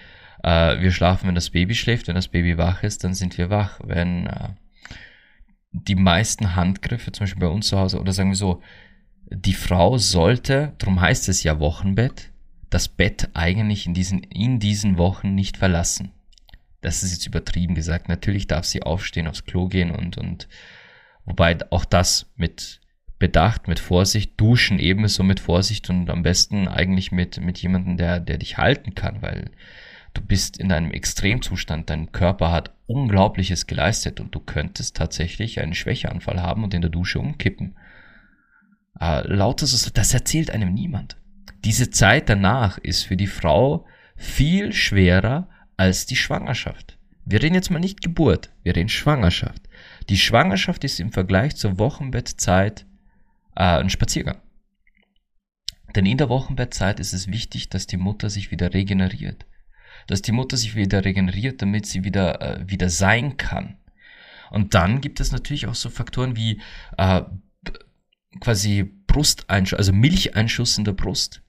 S1: äh, wir schlafen, wenn das Baby schläft, wenn das Baby wach ist, dann sind wir wach. Wenn äh, die meisten Handgriffe, zum Beispiel bei uns zu Hause, oder sagen wir so, die Frau sollte, darum heißt es ja Wochenbett, das Bett eigentlich in diesen, in diesen Wochen nicht verlassen. Das ist jetzt übertrieben gesagt. Natürlich darf sie aufstehen, aufs Klo gehen und, und, wobei auch das mit Bedacht, mit Vorsicht, duschen ebenso mit Vorsicht und am besten eigentlich mit, mit jemandem, der, der dich halten kann, weil du bist in einem Extremzustand, dein Körper hat Unglaubliches geleistet und du könntest tatsächlich einen Schwächeanfall haben und in der Dusche umkippen. Äh, lauter so, das erzählt einem niemand. Diese Zeit danach ist für die Frau viel schwerer als die Schwangerschaft. Wir reden jetzt mal nicht Geburt, wir reden Schwangerschaft. Die Schwangerschaft ist im Vergleich zur Wochenbettzeit äh, ein Spaziergang. Denn in der Wochenbettzeit ist es wichtig, dass die Mutter sich wieder regeneriert. Dass die Mutter sich wieder regeneriert, damit sie wieder, äh, wieder sein kann. Und dann gibt es natürlich auch so Faktoren wie äh, quasi Brusteinschuss, also Milcheinschuss in der Brust.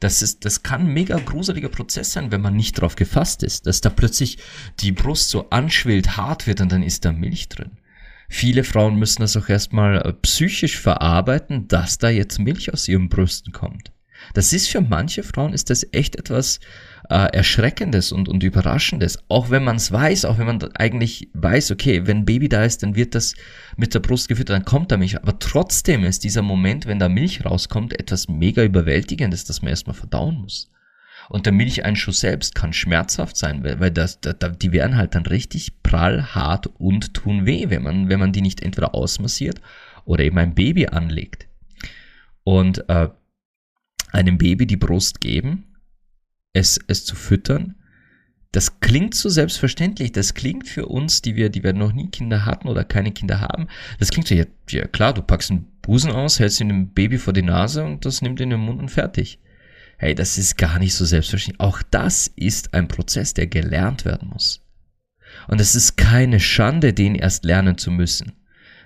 S1: Das ist, das kann ein mega gruseliger Prozess sein, wenn man nicht drauf gefasst ist, dass da plötzlich die Brust so anschwillt, hart wird und dann ist da Milch drin. Viele Frauen müssen das auch erstmal äh, psychisch verarbeiten, dass da jetzt Milch aus ihren Brüsten kommt. Das ist für manche Frauen ist das echt etwas äh, Erschreckendes und, und Überraschendes. Auch wenn man es weiß, auch wenn man eigentlich weiß, okay, wenn Baby da ist, dann wird das mit der Brust gefüttert, dann kommt da Milch. Aber trotzdem ist dieser Moment, wenn da Milch rauskommt, etwas mega Überwältigendes, das man erstmal verdauen muss. Und der Milcheinschuss selbst kann schmerzhaft sein, weil, weil das, da, die werden halt dann richtig prall, hart und tun weh, wenn man, wenn man die nicht entweder ausmassiert oder eben ein Baby anlegt. Und äh, einem Baby die Brust geben, es, es zu füttern, das klingt so selbstverständlich. Das klingt für uns, die wir, die wir noch nie Kinder hatten oder keine Kinder haben. Das klingt so, ja, ja klar, du packst einen Busen aus, hältst ihn dem Baby vor die Nase und das nimmt in den Mund und fertig. Hey, das ist gar nicht so selbstverständlich. Auch das ist ein Prozess, der gelernt werden muss. Und es ist keine Schande, den erst lernen zu müssen.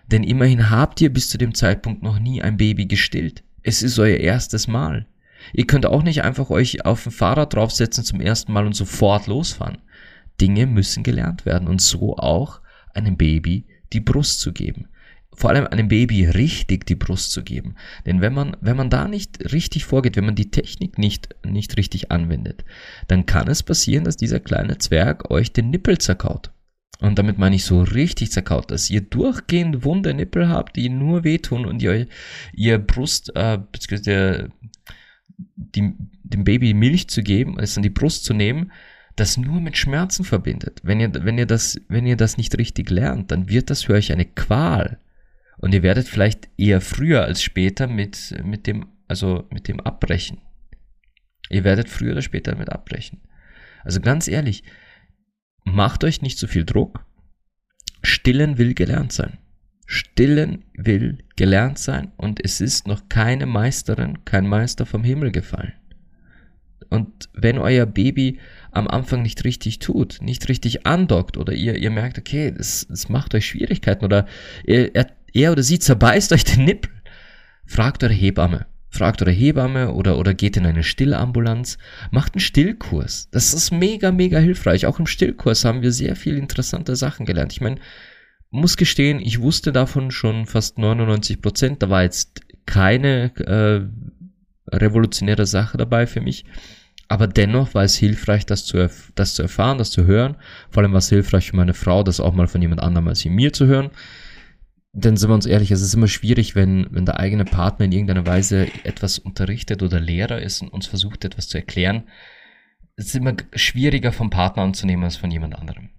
S1: Denn immerhin habt ihr bis zu dem Zeitpunkt noch nie ein Baby gestillt. Es ist euer erstes Mal. Ihr könnt auch nicht einfach euch auf ein Fahrrad draufsetzen zum ersten Mal und sofort losfahren. Dinge müssen gelernt werden und so auch einem Baby die Brust zu geben. Vor allem einem Baby richtig die Brust zu geben. Denn wenn man, wenn man da nicht richtig vorgeht, wenn man die Technik nicht, nicht richtig anwendet, dann kann es passieren, dass dieser kleine Zwerg euch den Nippel zerkaut. Und damit meine ich so richtig zerkaut, dass ihr durchgehend wunde Nippel habt, die nur wehtun und ihr, ihr Brust, äh, beziehungsweise die, dem Baby Milch zu geben, es an die Brust zu nehmen, das nur mit Schmerzen verbindet. Wenn ihr, wenn ihr das, wenn ihr das nicht richtig lernt, dann wird das für euch eine Qual. Und ihr werdet vielleicht eher früher als später mit, mit dem, also mit dem abbrechen. Ihr werdet früher oder später damit abbrechen. Also ganz ehrlich, macht euch nicht so viel Druck. Stillen will gelernt sein. Stillen will gelernt sein und es ist noch keine Meisterin, kein Meister vom Himmel gefallen. Und wenn euer Baby am Anfang nicht richtig tut, nicht richtig andockt oder ihr, ihr merkt, okay, das, das macht euch Schwierigkeiten oder er, er oder sie zerbeißt euch den Nippel, fragt eure Hebamme. Fragt eure Hebamme oder, oder geht in eine Stillambulanz, macht einen Stillkurs. Das ist mega, mega hilfreich. Auch im Stillkurs haben wir sehr viel interessante Sachen gelernt. Ich meine, muss gestehen, ich wusste davon schon fast 99 Prozent. Da war jetzt keine äh, revolutionäre Sache dabei für mich. Aber dennoch war es hilfreich, das zu, das zu erfahren, das zu hören. Vor allem war es hilfreich für meine Frau, das auch mal von jemand anderem als mir zu hören. Denn sind wir uns ehrlich, es ist immer schwierig, wenn, wenn der eigene Partner in irgendeiner Weise etwas unterrichtet oder Lehrer ist und uns versucht, etwas zu erklären. Es ist immer schwieriger vom Partner anzunehmen als von jemand anderem.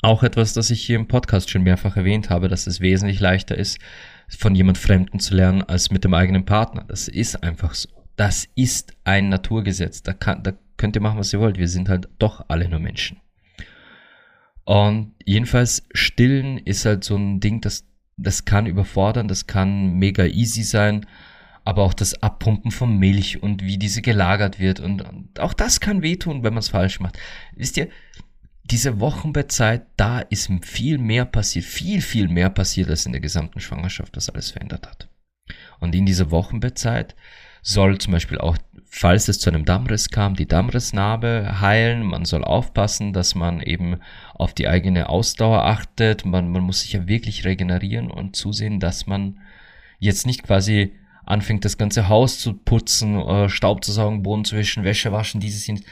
S1: Auch etwas, das ich hier im Podcast schon mehrfach erwähnt habe, dass es wesentlich leichter ist, von jemand Fremden zu lernen, als mit dem eigenen Partner. Das ist einfach so. Das ist ein Naturgesetz. Da, kann, da könnt ihr machen, was ihr wollt. Wir sind halt doch alle nur Menschen. Und jedenfalls, stillen ist halt so ein Ding, das, das kann überfordern, das kann mega easy sein, aber auch das Abpumpen von Milch und wie diese gelagert wird und, und auch das kann wehtun, wenn man es falsch macht. Wisst ihr, diese Wochenbettzeit, da ist viel mehr passiert, viel, viel mehr passiert, als in der gesamten Schwangerschaft, was alles verändert hat. Und in dieser Wochenbettzeit soll zum Beispiel auch, falls es zu einem Dammriss kam, die Dammrissnarbe heilen. Man soll aufpassen, dass man eben auf die eigene Ausdauer achtet. Man, man muss sich ja wirklich regenerieren und zusehen, dass man jetzt nicht quasi anfängt, das ganze Haus zu putzen, äh, Staub zu saugen, Boden zu wischen, Wäsche waschen, dieses sind.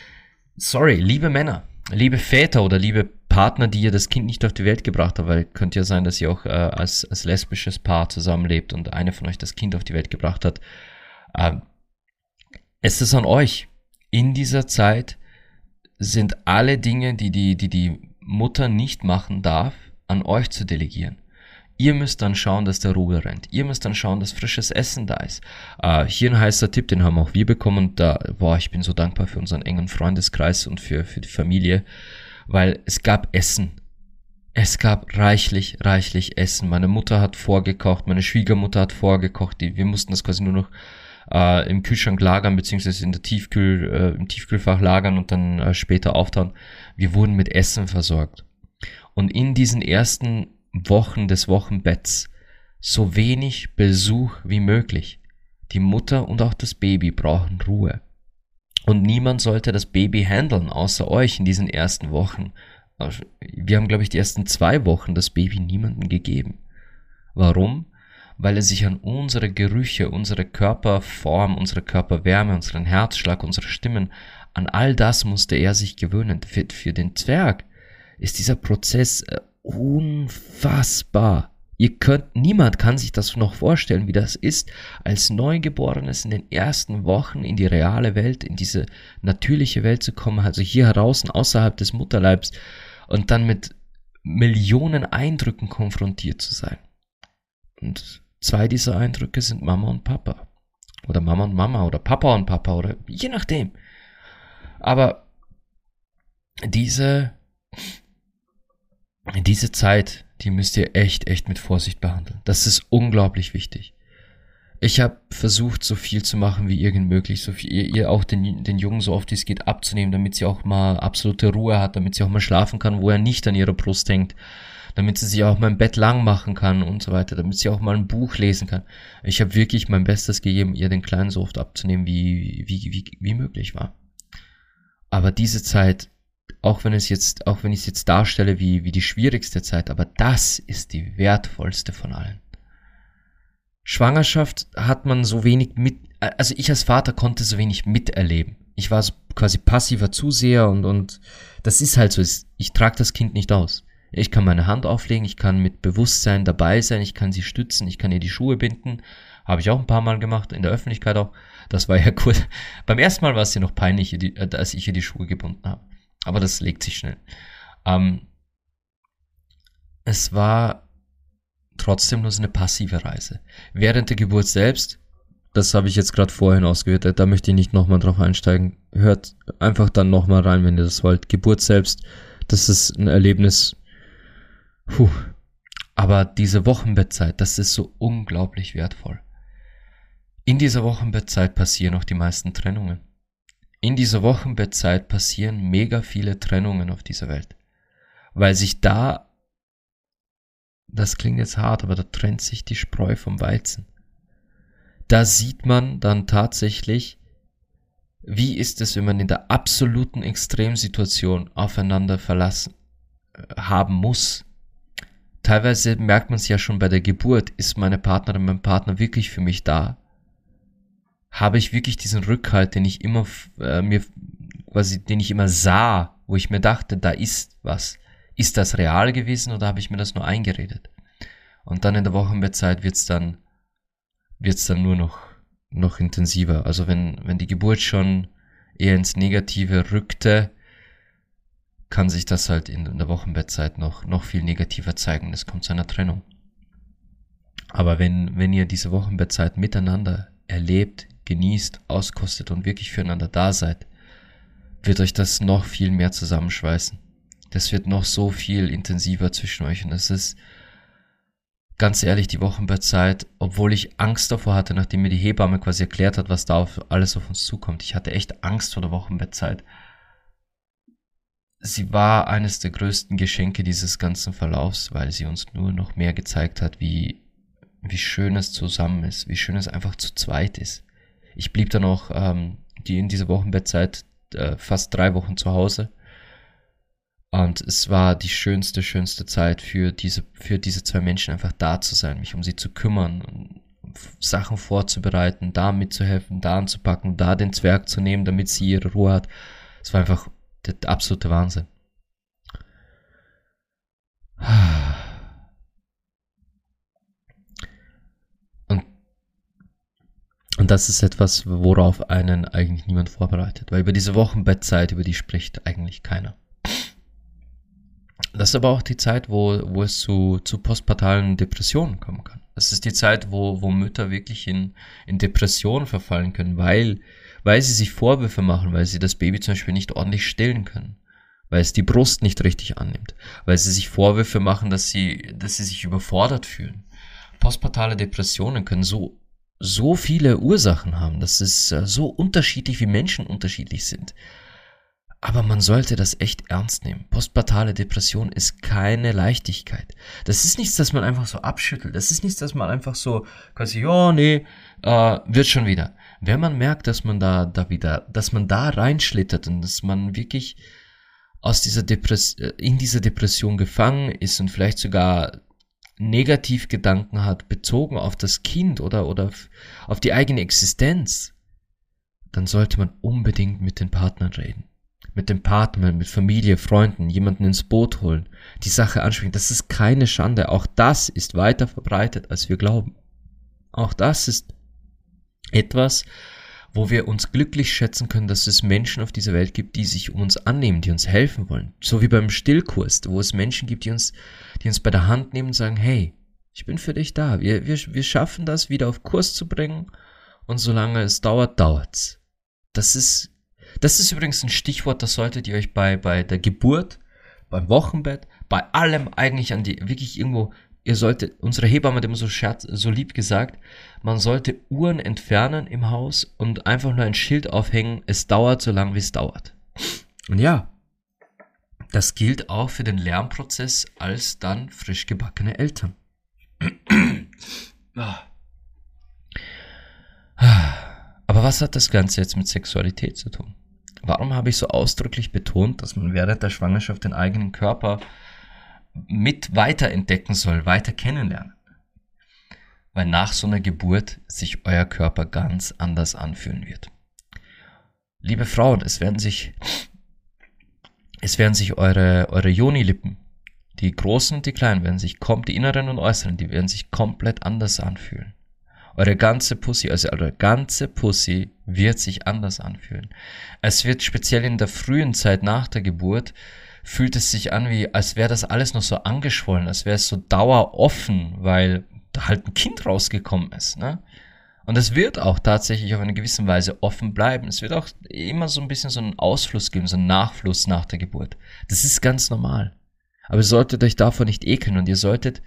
S1: Sorry, liebe Männer, liebe Väter oder liebe Partner, die ihr das Kind nicht auf die Welt gebracht habt, weil könnte ja sein, dass ihr auch äh, als, als lesbisches Paar zusammenlebt und eine von euch das Kind auf die Welt gebracht hat. Ähm, es ist an euch. In dieser Zeit sind alle Dinge, die die, die die Mutter nicht machen darf, an euch zu delegieren. Ihr müsst dann schauen, dass der Ruhe rennt. Ihr müsst dann schauen, dass frisches Essen da ist. Äh, hier ein heißer Tipp, den haben auch wir bekommen. Da, boah, ich bin so dankbar für unseren engen Freundeskreis und für, für die Familie, weil es gab Essen. Es gab reichlich, reichlich Essen. Meine Mutter hat vorgekocht, meine Schwiegermutter hat vorgekocht. Die, wir mussten das quasi nur noch äh, im Kühlschrank lagern, beziehungsweise in der Tiefkühl, äh, im Tiefkühlfach lagern und dann äh, später auftauen. Wir wurden mit Essen versorgt. Und in diesen ersten Wochen des Wochenbetts so wenig Besuch wie möglich. Die Mutter und auch das Baby brauchen Ruhe. Und niemand sollte das Baby handeln, außer euch in diesen ersten Wochen. Also, wir haben, glaube ich, die ersten zwei Wochen das Baby niemandem gegeben. Warum? Weil er sich an unsere Gerüche, unsere Körperform, unsere Körperwärme, unseren Herzschlag, unsere Stimmen, an all das musste er sich gewöhnen. Für, für den Zwerg ist dieser Prozess äh, unfassbar. Ihr könnt, niemand kann sich das noch vorstellen, wie das ist, als Neugeborenes in den ersten Wochen in die reale Welt, in diese natürliche Welt zu kommen, also hier heraus, außerhalb des Mutterleibs und dann mit Millionen Eindrücken konfrontiert zu sein. Und Zwei dieser Eindrücke sind Mama und Papa. Oder Mama und Mama oder Papa und Papa oder je nachdem. Aber diese, diese Zeit, die müsst ihr echt, echt mit Vorsicht behandeln. Das ist unglaublich wichtig. Ich habe versucht, so viel zu machen wie irgend möglich, so viel ihr, ihr auch den, den Jungen so oft wie es geht abzunehmen, damit sie auch mal absolute Ruhe hat, damit sie auch mal schlafen kann, wo er nicht an ihrer Brust hängt damit sie sich auch im Bett lang machen kann und so weiter, damit sie auch mal ein Buch lesen kann. Ich habe wirklich mein Bestes gegeben, ihr den kleinen so oft abzunehmen, wie, wie, wie, wie möglich war. Aber diese Zeit, auch wenn es jetzt, auch wenn ich es jetzt darstelle wie, wie die schwierigste Zeit, aber das ist die wertvollste von allen. Schwangerschaft hat man so wenig mit, also ich als Vater konnte so wenig miterleben. Ich war so quasi passiver Zuseher und, und das ist halt so, ich trage das Kind nicht aus. Ich kann meine Hand auflegen, ich kann mit Bewusstsein dabei sein, ich kann sie stützen, ich kann ihr die Schuhe binden. Habe ich auch ein paar Mal gemacht, in der Öffentlichkeit auch. Das war ja cool. Beim ersten Mal war es ja noch peinlich, als ich ihr die Schuhe gebunden habe. Aber das legt sich schnell. Ähm, es war trotzdem nur so eine passive Reise. Während der Geburt selbst, das habe ich jetzt gerade vorhin ausgehört, da möchte ich nicht nochmal drauf einsteigen. Hört einfach dann nochmal rein, wenn ihr das wollt. Geburt selbst, das ist ein Erlebnis. Puh. Aber diese Wochenbettzeit, das ist so unglaublich wertvoll. In dieser Wochenbettzeit passieren auch die meisten Trennungen. In dieser Wochenbettzeit passieren mega viele Trennungen auf dieser Welt. Weil sich da, das klingt jetzt hart, aber da trennt sich die Spreu vom Weizen. Da sieht man dann tatsächlich, wie ist es, wenn man in der absoluten Extremsituation aufeinander verlassen äh, haben muss. Teilweise merkt man es ja schon bei der Geburt, ist meine Partnerin, mein Partner wirklich für mich da? habe ich wirklich diesen Rückhalt, den ich immer äh, mir quasi, den ich immer sah, wo ich mir dachte, da ist was. Ist das real gewesen oder habe ich mir das nur eingeredet? Und dann in der Wochenbettzeit wird's dann wird's dann nur noch noch intensiver. Also wenn wenn die Geburt schon eher ins Negative rückte, kann sich das halt in, der Wochenbettzeit noch noch viel negativer zeigen. Es kommt zu einer Trennung. Aber wenn wenn ihr diese Wochenbettzeit miteinander erlebt, genießt, auskostet und wirklich füreinander da seid, wird euch das noch viel mehr zusammenschweißen. Das wird noch so viel intensiver zwischen euch und es ist ganz ehrlich die Wochenbettzeit, obwohl ich Angst davor hatte, nachdem mir die Hebamme quasi erklärt hat, was da auf, alles auf uns zukommt. Ich hatte echt Angst vor der Wochenbettzeit. Sie war eines der größten Geschenke dieses ganzen Verlaufs, weil sie uns nur noch mehr gezeigt hat, wie, wie schön es zusammen ist, wie schön es einfach zu zweit ist. Ich blieb dann auch ähm, die in dieser Wochenbettzeit äh, fast drei Wochen zu Hause. Und es war die schönste, schönste Zeit für diese, für diese zwei Menschen einfach da zu sein, mich um sie zu kümmern, Sachen vorzubereiten, da mitzuhelfen, da anzupacken, da den Zwerg zu nehmen, damit sie ihre Ruhe hat. Es war einfach der absolute Wahnsinn. Und das ist etwas, worauf einen eigentlich niemand vorbereitet, weil über diese Wochenbettzeit, über die spricht eigentlich keiner. Das ist aber auch die Zeit, wo, wo es zu, zu postpartalen Depressionen kommen kann. Das ist die Zeit, wo, wo Mütter wirklich in, in Depressionen verfallen können, weil, weil sie sich Vorwürfe machen, weil sie das Baby zum Beispiel nicht ordentlich stillen können, weil es die Brust nicht richtig annimmt, weil sie sich Vorwürfe machen, dass sie, dass sie sich überfordert fühlen. Postpartale Depressionen können so so viele Ursachen haben. Das ist äh, so unterschiedlich, wie Menschen unterschiedlich sind. Aber man sollte das echt ernst nehmen. Postpartale Depression ist keine Leichtigkeit. Das ist nichts, das man einfach so abschüttelt. Das ist nichts, das man einfach so quasi, ja, nee, äh, wird schon wieder. Wenn man merkt, dass man da, da wieder, dass man da reinschlittert und dass man wirklich aus dieser Depress äh, in dieser Depression gefangen ist und vielleicht sogar Negativgedanken hat, bezogen auf das Kind oder, oder auf die eigene Existenz, dann sollte man unbedingt mit den Partnern reden. Mit dem Partner, mit Familie, Freunden, jemanden ins Boot holen, die Sache ansprechen. Das ist keine Schande. Auch das ist weiter verbreitet, als wir glauben. Auch das ist etwas, wo wir uns glücklich schätzen können, dass es Menschen auf dieser Welt gibt, die sich um uns annehmen, die uns helfen wollen. So wie beim Stillkurs, wo es Menschen gibt, die uns, die uns bei der Hand nehmen und sagen, hey, ich bin für dich da. Wir, wir, wir schaffen das wieder auf Kurs zu bringen. Und solange es dauert, dauert's. Das ist, das ist übrigens ein Stichwort, das solltet ihr euch bei, bei der Geburt, beim Wochenbett, bei allem eigentlich an die, wirklich irgendwo ihr solltet, unsere Hebamme hat immer so, scherz, so lieb gesagt, man sollte Uhren entfernen im Haus und einfach nur ein Schild aufhängen, es dauert so lange, wie es dauert. Und ja, das gilt auch für den Lernprozess als dann frisch gebackene Eltern. Aber was hat das Ganze jetzt mit Sexualität zu tun? Warum habe ich so ausdrücklich betont, dass man während der Schwangerschaft den eigenen Körper mit weiterentdecken soll, weiter kennenlernen? Weil nach so einer Geburt sich euer Körper ganz anders anfühlen wird. Liebe Frauen, es werden sich, es werden sich eure, eure Joni-Lippen, die großen und die kleinen, werden sich, die inneren und äußeren, die werden sich komplett anders anfühlen. Eure ganze Pussy, also eure ganze Pussy wird sich anders anfühlen. Es wird speziell in der frühen Zeit nach der Geburt fühlt es sich an wie, als wäre das alles noch so angeschwollen, als wäre es so daueroffen, weil da halt ein Kind rausgekommen ist, ne? Und es wird auch tatsächlich auf eine gewisse Weise offen bleiben. Es wird auch immer so ein bisschen so einen Ausfluss geben, so einen Nachfluss nach der Geburt. Das ist ganz normal. Aber ihr solltet euch davor nicht ekeln und ihr solltet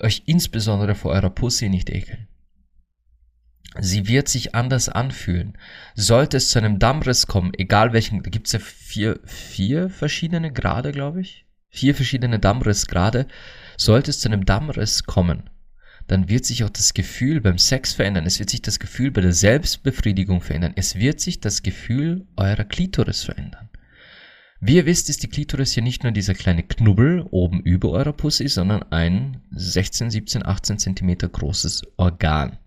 S1: euch insbesondere vor eurer Pussy nicht ekeln. Sie wird sich anders anfühlen. Sollte es zu einem Dammriss kommen, egal welchen, da gibt es ja vier, vier verschiedene Grade, glaube ich. Vier verschiedene Dammrissgrade. Sollte es zu einem Dammriss kommen, dann wird sich auch das Gefühl beim Sex verändern. Es wird sich das Gefühl bei der Selbstbefriedigung verändern. Es wird sich das Gefühl eurer Klitoris verändern. Wie ihr wisst, ist die Klitoris hier nicht nur dieser kleine Knubbel oben über eurer Pussy, sondern ein 16, 17, 18 Zentimeter großes Organ.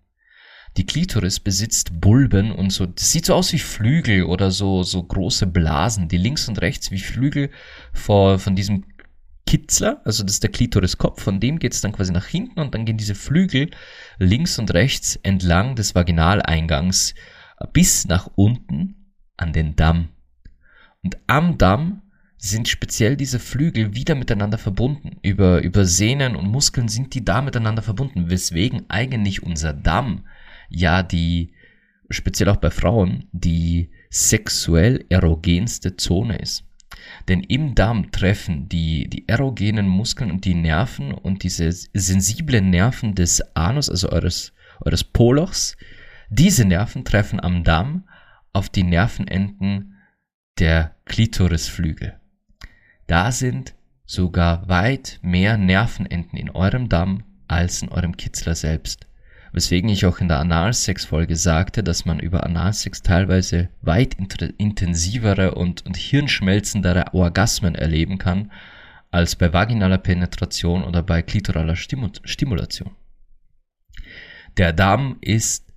S1: Die Klitoris besitzt Bulben und so, das sieht so aus wie Flügel oder so, so große Blasen, die links und rechts wie Flügel vor, von diesem Kitzler, also das ist der Klitoriskopf, von dem geht es dann quasi nach hinten und dann gehen diese Flügel links und rechts entlang des Vaginaleingangs bis nach unten an den Damm. Und am Damm sind speziell diese Flügel wieder miteinander verbunden. Über, über Sehnen und Muskeln sind die da miteinander verbunden, weswegen eigentlich unser Damm ja die, speziell auch bei Frauen, die sexuell erogenste Zone ist. Denn im Darm treffen die, die erogenen Muskeln und die Nerven und diese sensiblen Nerven des Anus, also eures, eures Polochs, diese Nerven treffen am Darm auf die Nervenenden der Klitorisflügel. Da sind sogar weit mehr Nervenenden in eurem Darm als in eurem Kitzler selbst weswegen ich auch in der Analsex-Folge sagte, dass man über Analsex teilweise weit intensivere und, und hirnschmelzendere Orgasmen erleben kann, als bei vaginaler Penetration oder bei klitoraler Stimulation. Der Darm ist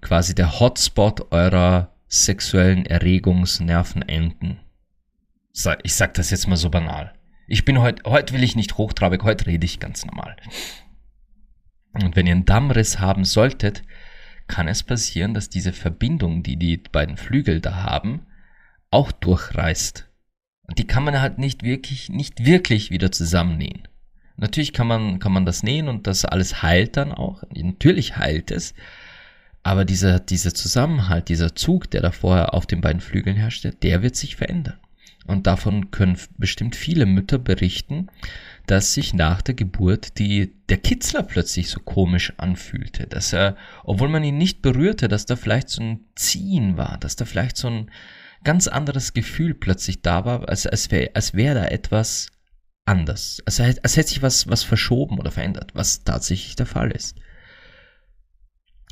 S1: quasi der Hotspot eurer sexuellen Erregungsnervenenden. Ich sag das jetzt mal so banal. Ich bin heute, heute will ich nicht hochtrabig, heute rede ich ganz normal. Und wenn ihr einen Dammriss haben solltet, kann es passieren, dass diese Verbindung, die die beiden Flügel da haben, auch durchreißt. Und die kann man halt nicht wirklich, nicht wirklich wieder zusammennähen. Natürlich kann man, kann man das nähen und das alles heilt dann auch. Natürlich heilt es. Aber dieser, dieser Zusammenhalt, dieser Zug, der da vorher auf den beiden Flügeln herrschte, der wird sich verändern. Und davon können bestimmt viele Mütter berichten, dass sich nach der Geburt die, der Kitzler plötzlich so komisch anfühlte, dass er, obwohl man ihn nicht berührte, dass da vielleicht so ein Ziehen war, dass da vielleicht so ein ganz anderes Gefühl plötzlich da war, als, als wäre als wär da etwas anders. Als, als hätte sich was, was verschoben oder verändert, was tatsächlich der Fall ist.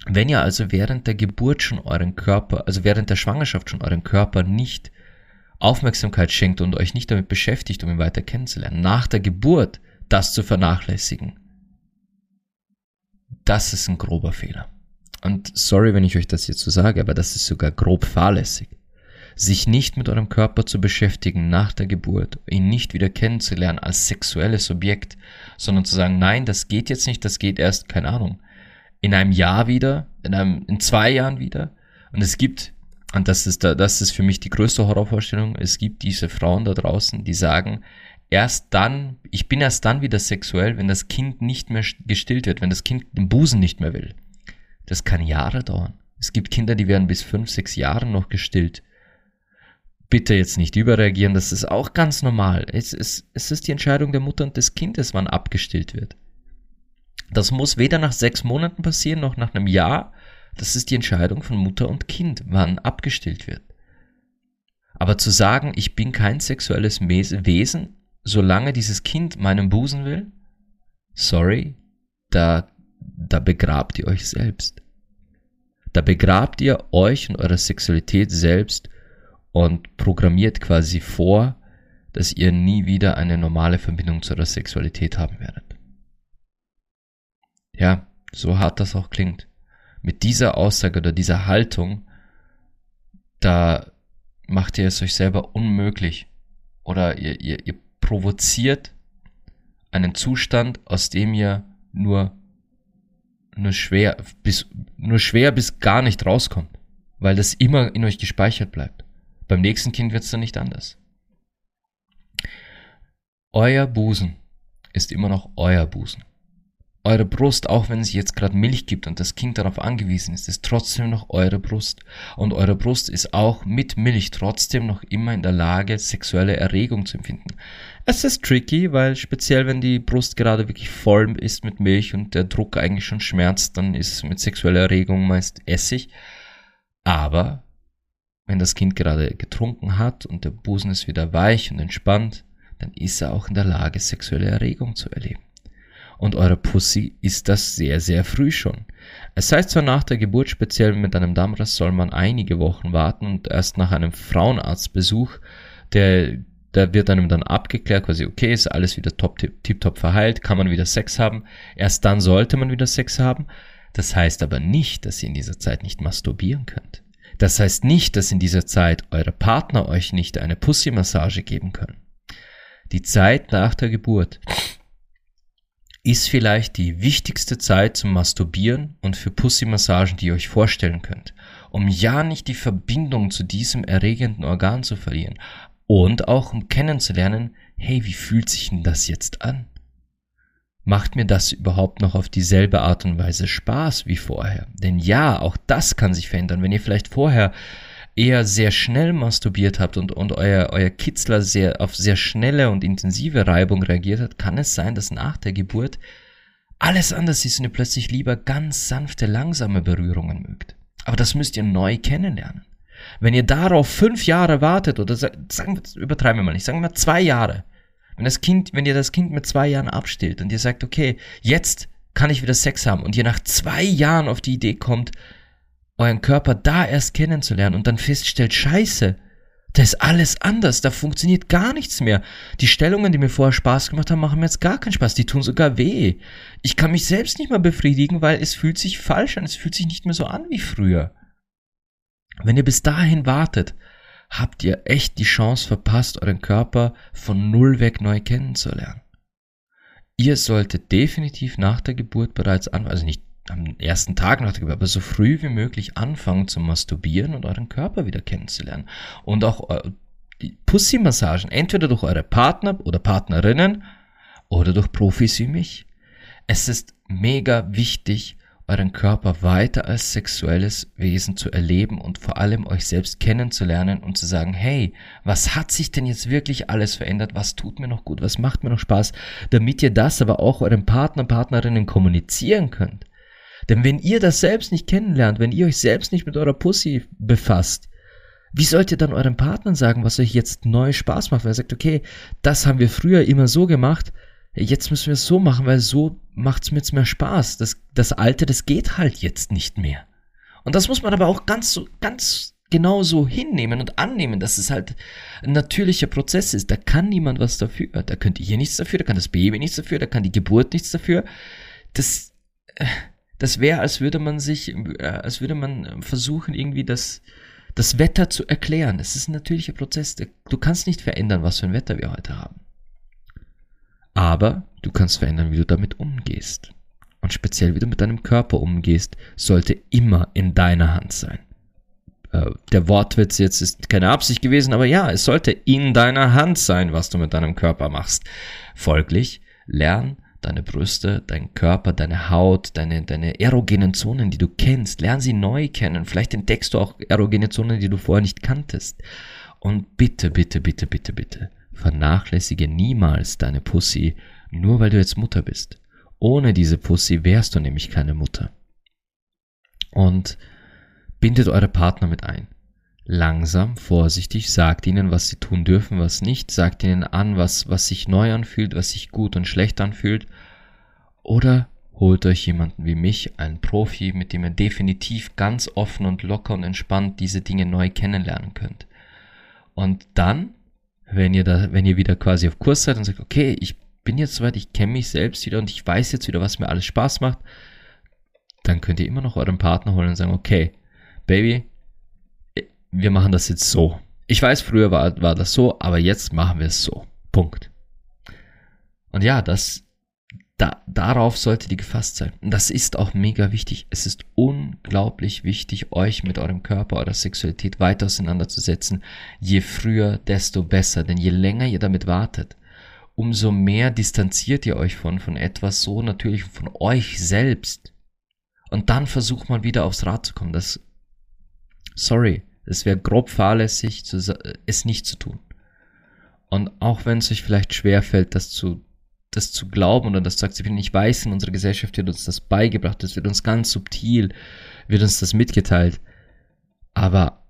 S1: Wenn ihr also während der Geburt schon euren Körper, also während der Schwangerschaft schon euren Körper nicht Aufmerksamkeit schenkt und euch nicht damit beschäftigt, um ihn weiter kennenzulernen, nach der Geburt das zu vernachlässigen, das ist ein grober Fehler. Und sorry, wenn ich euch das jetzt so sage, aber das ist sogar grob fahrlässig. Sich nicht mit eurem Körper zu beschäftigen nach der Geburt, ihn nicht wieder kennenzulernen als sexuelles Objekt, sondern zu sagen, nein, das geht jetzt nicht, das geht erst, keine Ahnung, in einem Jahr wieder, in einem, in zwei Jahren wieder. Und es gibt und das ist, da, das ist für mich die größte Horrorvorstellung. Es gibt diese Frauen da draußen, die sagen, erst dann, ich bin erst dann wieder sexuell, wenn das Kind nicht mehr gestillt wird, wenn das Kind den Busen nicht mehr will. Das kann Jahre dauern. Es gibt Kinder, die werden bis fünf, sechs Jahren noch gestillt. Bitte jetzt nicht überreagieren, das ist auch ganz normal. Es ist, es ist die Entscheidung der Mutter und des Kindes, wann abgestillt wird. Das muss weder nach sechs Monaten passieren, noch nach einem Jahr, das ist die Entscheidung von Mutter und Kind, wann abgestillt wird. Aber zu sagen, ich bin kein sexuelles Wesen, solange dieses Kind meinen Busen will, sorry, da, da begrabt ihr euch selbst. Da begrabt ihr euch und eure Sexualität selbst und programmiert quasi vor, dass ihr nie wieder eine normale Verbindung zu eurer Sexualität haben werdet. Ja, so hart das auch klingt. Mit dieser Aussage oder dieser Haltung, da macht ihr es euch selber unmöglich. Oder ihr, ihr, ihr provoziert einen Zustand, aus dem ihr nur, nur schwer bis, nur schwer bis gar nicht rauskommt. Weil das immer in euch gespeichert bleibt. Beim nächsten Kind wird es dann nicht anders. Euer Busen ist immer noch euer Busen. Eure Brust, auch wenn es jetzt gerade Milch gibt und das Kind darauf angewiesen ist, ist trotzdem noch eure Brust. Und eure Brust ist auch mit Milch trotzdem noch immer in der Lage, sexuelle Erregung zu empfinden. Es ist tricky, weil speziell wenn die Brust gerade wirklich voll ist mit Milch und der Druck eigentlich schon schmerzt, dann ist mit sexueller Erregung meist Essig. Aber wenn das Kind gerade getrunken hat und der Busen ist wieder weich und entspannt, dann ist er auch in der Lage, sexuelle Erregung zu erleben und eure Pussy ist das sehr, sehr früh schon. Es heißt zwar nach der Geburt, speziell mit einem Dammriss, soll man einige Wochen warten und erst nach einem Frauenarztbesuch, der, der wird einem dann abgeklärt, quasi, okay, ist alles wieder top, tip, top verheilt, kann man wieder Sex haben. Erst dann sollte man wieder Sex haben. Das heißt aber nicht, dass ihr in dieser Zeit nicht masturbieren könnt. Das heißt nicht, dass in dieser Zeit eure Partner euch nicht eine Pussy-Massage geben können. Die Zeit nach der Geburt ist vielleicht die wichtigste Zeit zum Masturbieren und für Pussy-Massagen, die ihr euch vorstellen könnt, um ja nicht die Verbindung zu diesem erregenden Organ zu verlieren und auch um kennenzulernen, hey, wie fühlt sich denn das jetzt an? Macht mir das überhaupt noch auf dieselbe Art und Weise Spaß wie vorher? Denn ja, auch das kann sich verändern. Wenn ihr vielleicht vorher eher sehr schnell masturbiert habt und, und euer, euer Kitzler sehr, auf sehr schnelle und intensive Reibung reagiert hat, kann es sein, dass nach der Geburt alles anders ist und ihr plötzlich lieber ganz sanfte, langsame Berührungen mögt. Aber das müsst ihr neu kennenlernen. Wenn ihr darauf fünf Jahre wartet oder sagen, übertreiben wir mal nicht, sagen wir zwei Jahre. Wenn das Kind, wenn ihr das Kind mit zwei Jahren abstillt und ihr sagt, okay, jetzt kann ich wieder Sex haben und ihr nach zwei Jahren auf die Idee kommt, euren Körper da erst kennenzulernen und dann feststellt, scheiße, da ist alles anders, da funktioniert gar nichts mehr. Die Stellungen, die mir vorher Spaß gemacht haben, machen mir jetzt gar keinen Spaß, die tun sogar weh. Ich kann mich selbst nicht mehr befriedigen, weil es fühlt sich falsch an, es fühlt sich nicht mehr so an wie früher. Wenn ihr bis dahin wartet, habt ihr echt die Chance verpasst, euren Körper von null weg neu kennenzulernen. Ihr solltet definitiv nach der Geburt bereits an, also nicht am ersten Tag nach der Geburt, aber so früh wie möglich anfangen zu masturbieren und euren Körper wieder kennenzulernen. Und auch äh, die Pussy-Massagen, entweder durch eure Partner oder Partnerinnen oder durch Profis wie mich. Es ist mega wichtig, euren Körper weiter als sexuelles Wesen zu erleben und vor allem euch selbst kennenzulernen und zu sagen, hey, was hat sich denn jetzt wirklich alles verändert? Was tut mir noch gut? Was macht mir noch Spaß? Damit ihr das aber auch euren Partner, Partnerinnen kommunizieren könnt. Denn wenn ihr das selbst nicht kennenlernt, wenn ihr euch selbst nicht mit eurer Pussy befasst, wie sollt ihr dann eurem Partner sagen, was euch jetzt neu Spaß macht? Weil er sagt, okay, das haben wir früher immer so gemacht, jetzt müssen wir es so machen, weil so macht es mir jetzt mehr Spaß. Das, das Alte, das geht halt jetzt nicht mehr. Und das muss man aber auch ganz so, ganz genau so hinnehmen und annehmen, dass es halt ein natürlicher Prozess ist. Da kann niemand was dafür. Da könnt ihr nichts dafür, da kann das Baby nichts dafür, da kann die Geburt nichts dafür. Das, äh, das wäre, als würde man sich, äh, als würde man versuchen, irgendwie das, das Wetter zu erklären. Es ist ein natürlicher Prozess. Du kannst nicht verändern, was für ein Wetter wir heute haben. Aber du kannst verändern, wie du damit umgehst. Und speziell, wie du mit deinem Körper umgehst, sollte immer in deiner Hand sein. Äh, der Wortwitz jetzt ist keine Absicht gewesen, aber ja, es sollte in deiner Hand sein, was du mit deinem Körper machst. Folglich, lern deine Brüste, dein Körper, deine Haut, deine, deine erogenen Zonen, die du kennst. Lern sie neu kennen. Vielleicht entdeckst du auch erogene Zonen, die du vorher nicht kanntest. Und bitte, bitte, bitte, bitte, bitte, vernachlässige niemals deine Pussy, nur weil du jetzt Mutter bist. Ohne diese Pussy wärst du nämlich keine Mutter. Und bindet eure Partner mit ein langsam, vorsichtig, sagt ihnen, was sie tun dürfen, was nicht, sagt ihnen an, was, was sich neu anfühlt, was sich gut und schlecht anfühlt. Oder holt euch jemanden wie mich, einen Profi, mit dem ihr definitiv ganz offen und locker und entspannt diese Dinge neu kennenlernen könnt. Und dann, wenn ihr da, wenn ihr wieder quasi auf Kurs seid und sagt, okay, ich bin jetzt soweit, ich kenne mich selbst wieder und ich weiß jetzt wieder, was mir alles Spaß macht, dann könnt ihr immer noch euren Partner holen und sagen, okay, Baby, wir machen das jetzt so. Ich weiß, früher war, war das so, aber jetzt machen wir es so. Punkt. Und ja, das, da, darauf sollte die gefasst sein. Und das ist auch mega wichtig. Es ist unglaublich wichtig, euch mit eurem Körper, eurer Sexualität weiter auseinanderzusetzen. Je früher, desto besser. Denn je länger ihr damit wartet, umso mehr distanziert ihr euch von, von etwas so natürlich von euch selbst. Und dann versucht man wieder aufs Rad zu kommen. Das, sorry, es wäre grob fahrlässig, zu, es nicht zu tun. Und auch wenn es euch vielleicht schwer fällt, das zu, das zu glauben oder das zu akzeptieren, ich weiß, in unserer Gesellschaft wird uns das beigebracht, es wird uns ganz subtil, wird uns das mitgeteilt. Aber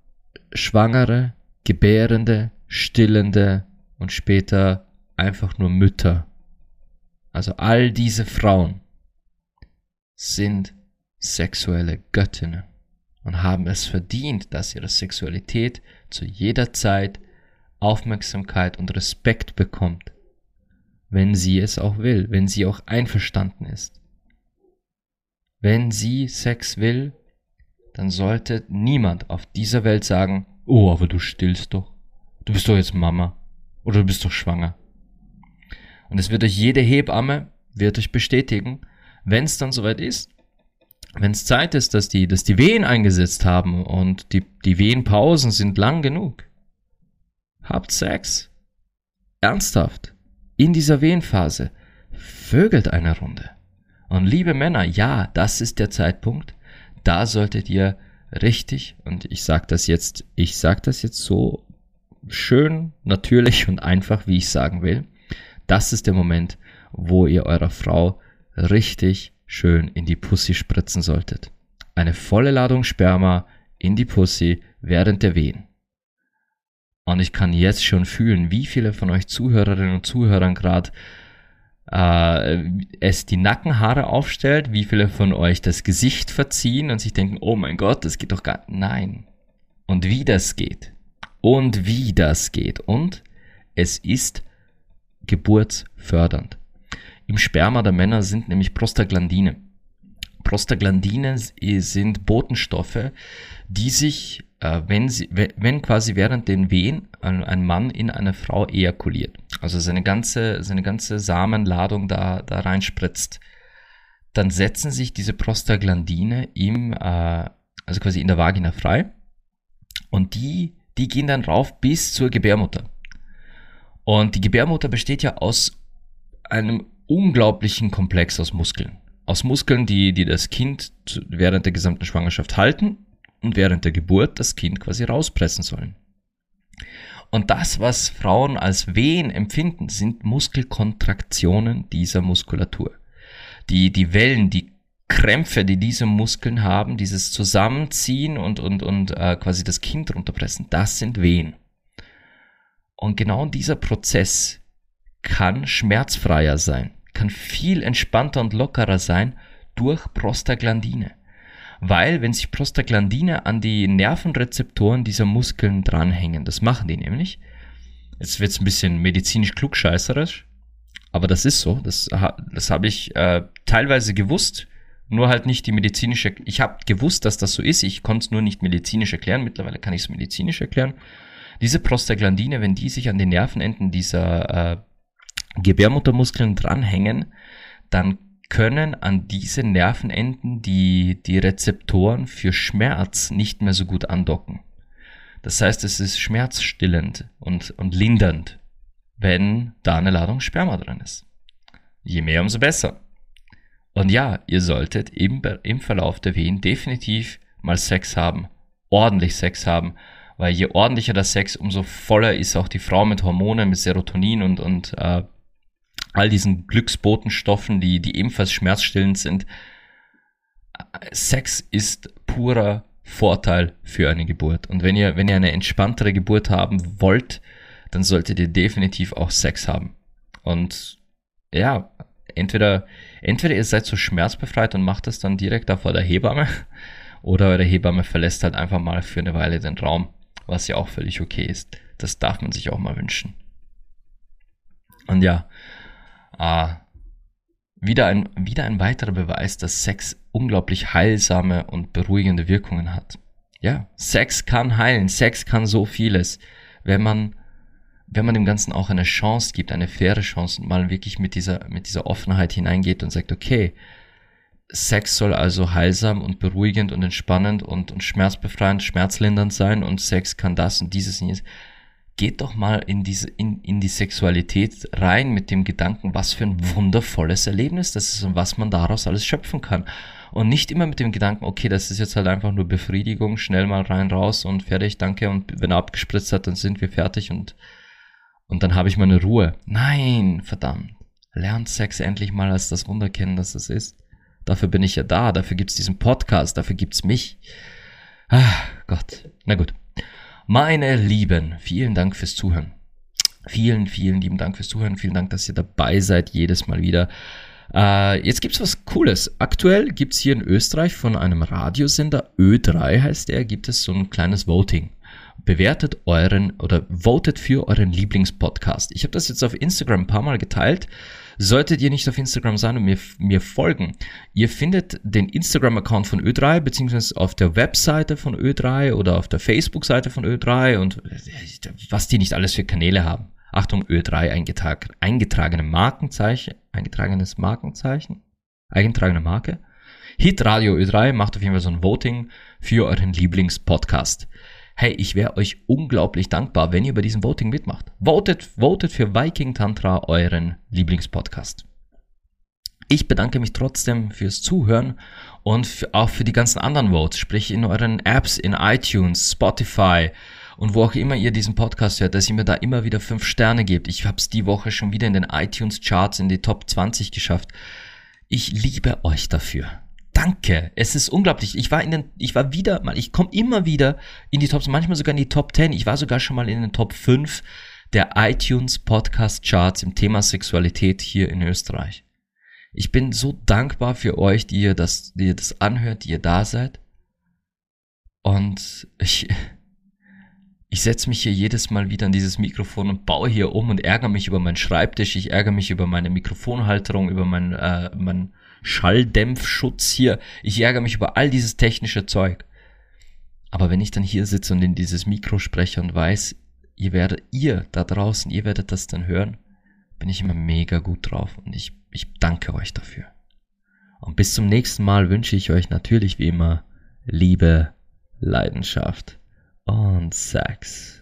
S1: Schwangere, Gebärende, Stillende und später einfach nur Mütter, also all diese Frauen sind sexuelle Göttinnen und haben es verdient, dass ihre Sexualität zu jeder Zeit Aufmerksamkeit und Respekt bekommt, wenn sie es auch will, wenn sie auch einverstanden ist. Wenn sie Sex will, dann sollte niemand auf dieser Welt sagen, oh, aber du stillst doch. Du bist doch jetzt Mama. Oder du bist doch schwanger. Und es wird euch jede Hebamme, wird euch bestätigen, wenn es dann soweit ist, wenn es Zeit ist, dass die, dass die Wehen eingesetzt haben und die, die Wehenpausen sind lang genug, habt Sex. Ernsthaft. In dieser Wehenphase. Vögelt eine Runde. Und liebe Männer, ja, das ist der Zeitpunkt. Da solltet ihr richtig, und ich sag das jetzt, ich sag das jetzt so schön, natürlich und einfach, wie ich sagen will. Das ist der Moment, wo ihr eurer Frau richtig schön in die Pussy spritzen solltet. Eine volle Ladung Sperma in die Pussy während der Wehen. Und ich kann jetzt schon fühlen, wie viele von euch Zuhörerinnen und Zuhörern gerade äh, es die Nackenhaare aufstellt, wie viele von euch das Gesicht verziehen und sich denken, oh mein Gott, das geht doch gar nein. Und wie das geht. Und wie das geht. Und es ist geburtsfördernd. Im Sperma der Männer sind nämlich Prostaglandine. Prostaglandine sind Botenstoffe, die sich, äh, wenn, sie, wenn quasi während den Wehen ein Mann in eine Frau ejakuliert, also seine ganze, seine ganze Samenladung da, da reinspritzt, dann setzen sich diese Prostaglandine im, äh, also quasi in der Vagina frei und die, die gehen dann rauf bis zur Gebärmutter. Und die Gebärmutter besteht ja aus einem unglaublichen Komplex aus Muskeln. Aus Muskeln, die, die das Kind während der gesamten Schwangerschaft halten und während der Geburt das Kind quasi rauspressen sollen. Und das, was Frauen als Wehen empfinden, sind Muskelkontraktionen dieser Muskulatur. Die, die Wellen, die Krämpfe, die diese Muskeln haben, dieses Zusammenziehen und, und, und äh, quasi das Kind runterpressen, das sind Wehen. Und genau dieser Prozess kann schmerzfreier sein kann viel entspannter und lockerer sein durch Prostaglandine. Weil, wenn sich Prostaglandine an die Nervenrezeptoren dieser Muskeln dranhängen, das machen die nämlich, jetzt wird es ein bisschen medizinisch klugscheißerisch, aber das ist so, das, das habe ich äh, teilweise gewusst, nur halt nicht die medizinische, ich habe gewusst, dass das so ist, ich konnte es nur nicht medizinisch erklären, mittlerweile kann ich es medizinisch erklären. Diese Prostaglandine, wenn die sich an den Nervenenden dieser äh, Gebärmuttermuskeln dranhängen, dann können an diese Nervenenden die, die Rezeptoren für Schmerz nicht mehr so gut andocken. Das heißt, es ist schmerzstillend und, und lindernd, wenn da eine Ladung Sperma drin ist. Je mehr, umso besser. Und ja, ihr solltet im, im Verlauf der Wehen definitiv mal Sex haben, ordentlich Sex haben, weil je ordentlicher der Sex, umso voller ist auch die Frau mit Hormonen, mit Serotonin und, und äh, all diesen Glücksbotenstoffen, die, die ebenfalls schmerzstillend sind. Sex ist purer Vorteil für eine Geburt. Und wenn ihr, wenn ihr eine entspanntere Geburt haben wollt, dann solltet ihr definitiv auch Sex haben. Und ja, entweder, entweder ihr seid so schmerzbefreit und macht das dann direkt da vor der Hebamme, oder eure Hebamme verlässt halt einfach mal für eine Weile den Raum. was ja auch völlig okay ist. Das darf man sich auch mal wünschen. Und ja, äh, wieder ein, wieder ein weiterer Beweis, dass Sex unglaublich heilsame und beruhigende Wirkungen hat. Ja, Sex kann heilen, Sex kann so vieles, wenn man, wenn man dem Ganzen auch eine Chance gibt, eine faire Chance und mal wirklich mit dieser, mit dieser Offenheit hineingeht und sagt, okay, Sex soll also heilsam und beruhigend und entspannend und, und schmerzbefreiend, schmerzlindernd sein und Sex kann das und dieses und jenes geht doch mal in diese, in, in die Sexualität rein mit dem Gedanken, was für ein wundervolles Erlebnis das ist und was man daraus alles schöpfen kann. Und nicht immer mit dem Gedanken, okay, das ist jetzt halt einfach nur Befriedigung, schnell mal rein, raus und fertig, danke. Und wenn er abgespritzt hat, dann sind wir fertig und, und dann habe ich meine Ruhe. Nein, verdammt. Lernt Sex endlich mal als das Wunder kennen, das es ist. Dafür bin ich ja da, dafür gibt's diesen Podcast, dafür gibt's mich. Ah, Gott. Na gut. Meine Lieben, vielen Dank fürs Zuhören. Vielen, vielen lieben Dank fürs Zuhören. Vielen Dank, dass ihr dabei seid, jedes Mal wieder. Äh, jetzt gibt's was Cooles. Aktuell gibt's hier in Österreich von einem Radiosender, Ö3 heißt der, gibt es so ein kleines Voting. Bewertet euren oder votet für euren Lieblingspodcast. Ich habe das jetzt auf Instagram ein paar Mal geteilt. Solltet ihr nicht auf Instagram sein und mir, mir folgen, ihr findet den Instagram-Account von Ö3, beziehungsweise auf der Webseite von Ö3 oder auf der Facebook-Seite von Ö3 und äh, was die nicht alles für Kanäle haben. Achtung, Ö3 eingetrag, eingetragene Markenzeichen, eingetragenes Markenzeichen, eingetragene Marke. Hit Radio Ö3 macht auf jeden Fall so ein Voting für euren Lieblingspodcast hey, ich wäre euch unglaublich dankbar, wenn ihr bei diesem Voting mitmacht. Votet, votet für Viking Tantra, euren Lieblingspodcast. Ich bedanke mich trotzdem fürs Zuhören und auch für die ganzen anderen Votes, sprich in euren Apps, in iTunes, Spotify und wo auch immer ihr diesen Podcast hört, dass ihr mir da immer wieder fünf Sterne gebt. Ich habe es die Woche schon wieder in den iTunes Charts in die Top 20 geschafft. Ich liebe euch dafür. Danke. Es ist unglaublich. Ich war in den, ich war wieder mal, ich komme immer wieder in die Tops, manchmal sogar in die Top 10. Ich war sogar schon mal in den Top 5 der iTunes Podcast Charts im Thema Sexualität hier in Österreich. Ich bin so dankbar für euch, die ihr das, die ihr das anhört, die ihr da seid. Und ich, ich setze mich hier jedes Mal wieder an dieses Mikrofon und baue hier um und ärgere mich über meinen Schreibtisch, ich ärgere mich über meine Mikrofonhalterung, über mein, äh, mein Schalldämpfschutz hier. Ich ärgere mich über all dieses technische Zeug. Aber wenn ich dann hier sitze und in dieses Mikro spreche und weiß, ihr werdet, ihr da draußen, ihr werdet das dann hören, bin ich immer mega gut drauf und ich, ich danke euch dafür. Und bis zum nächsten Mal wünsche ich euch natürlich wie immer Liebe, Leidenschaft und Sex.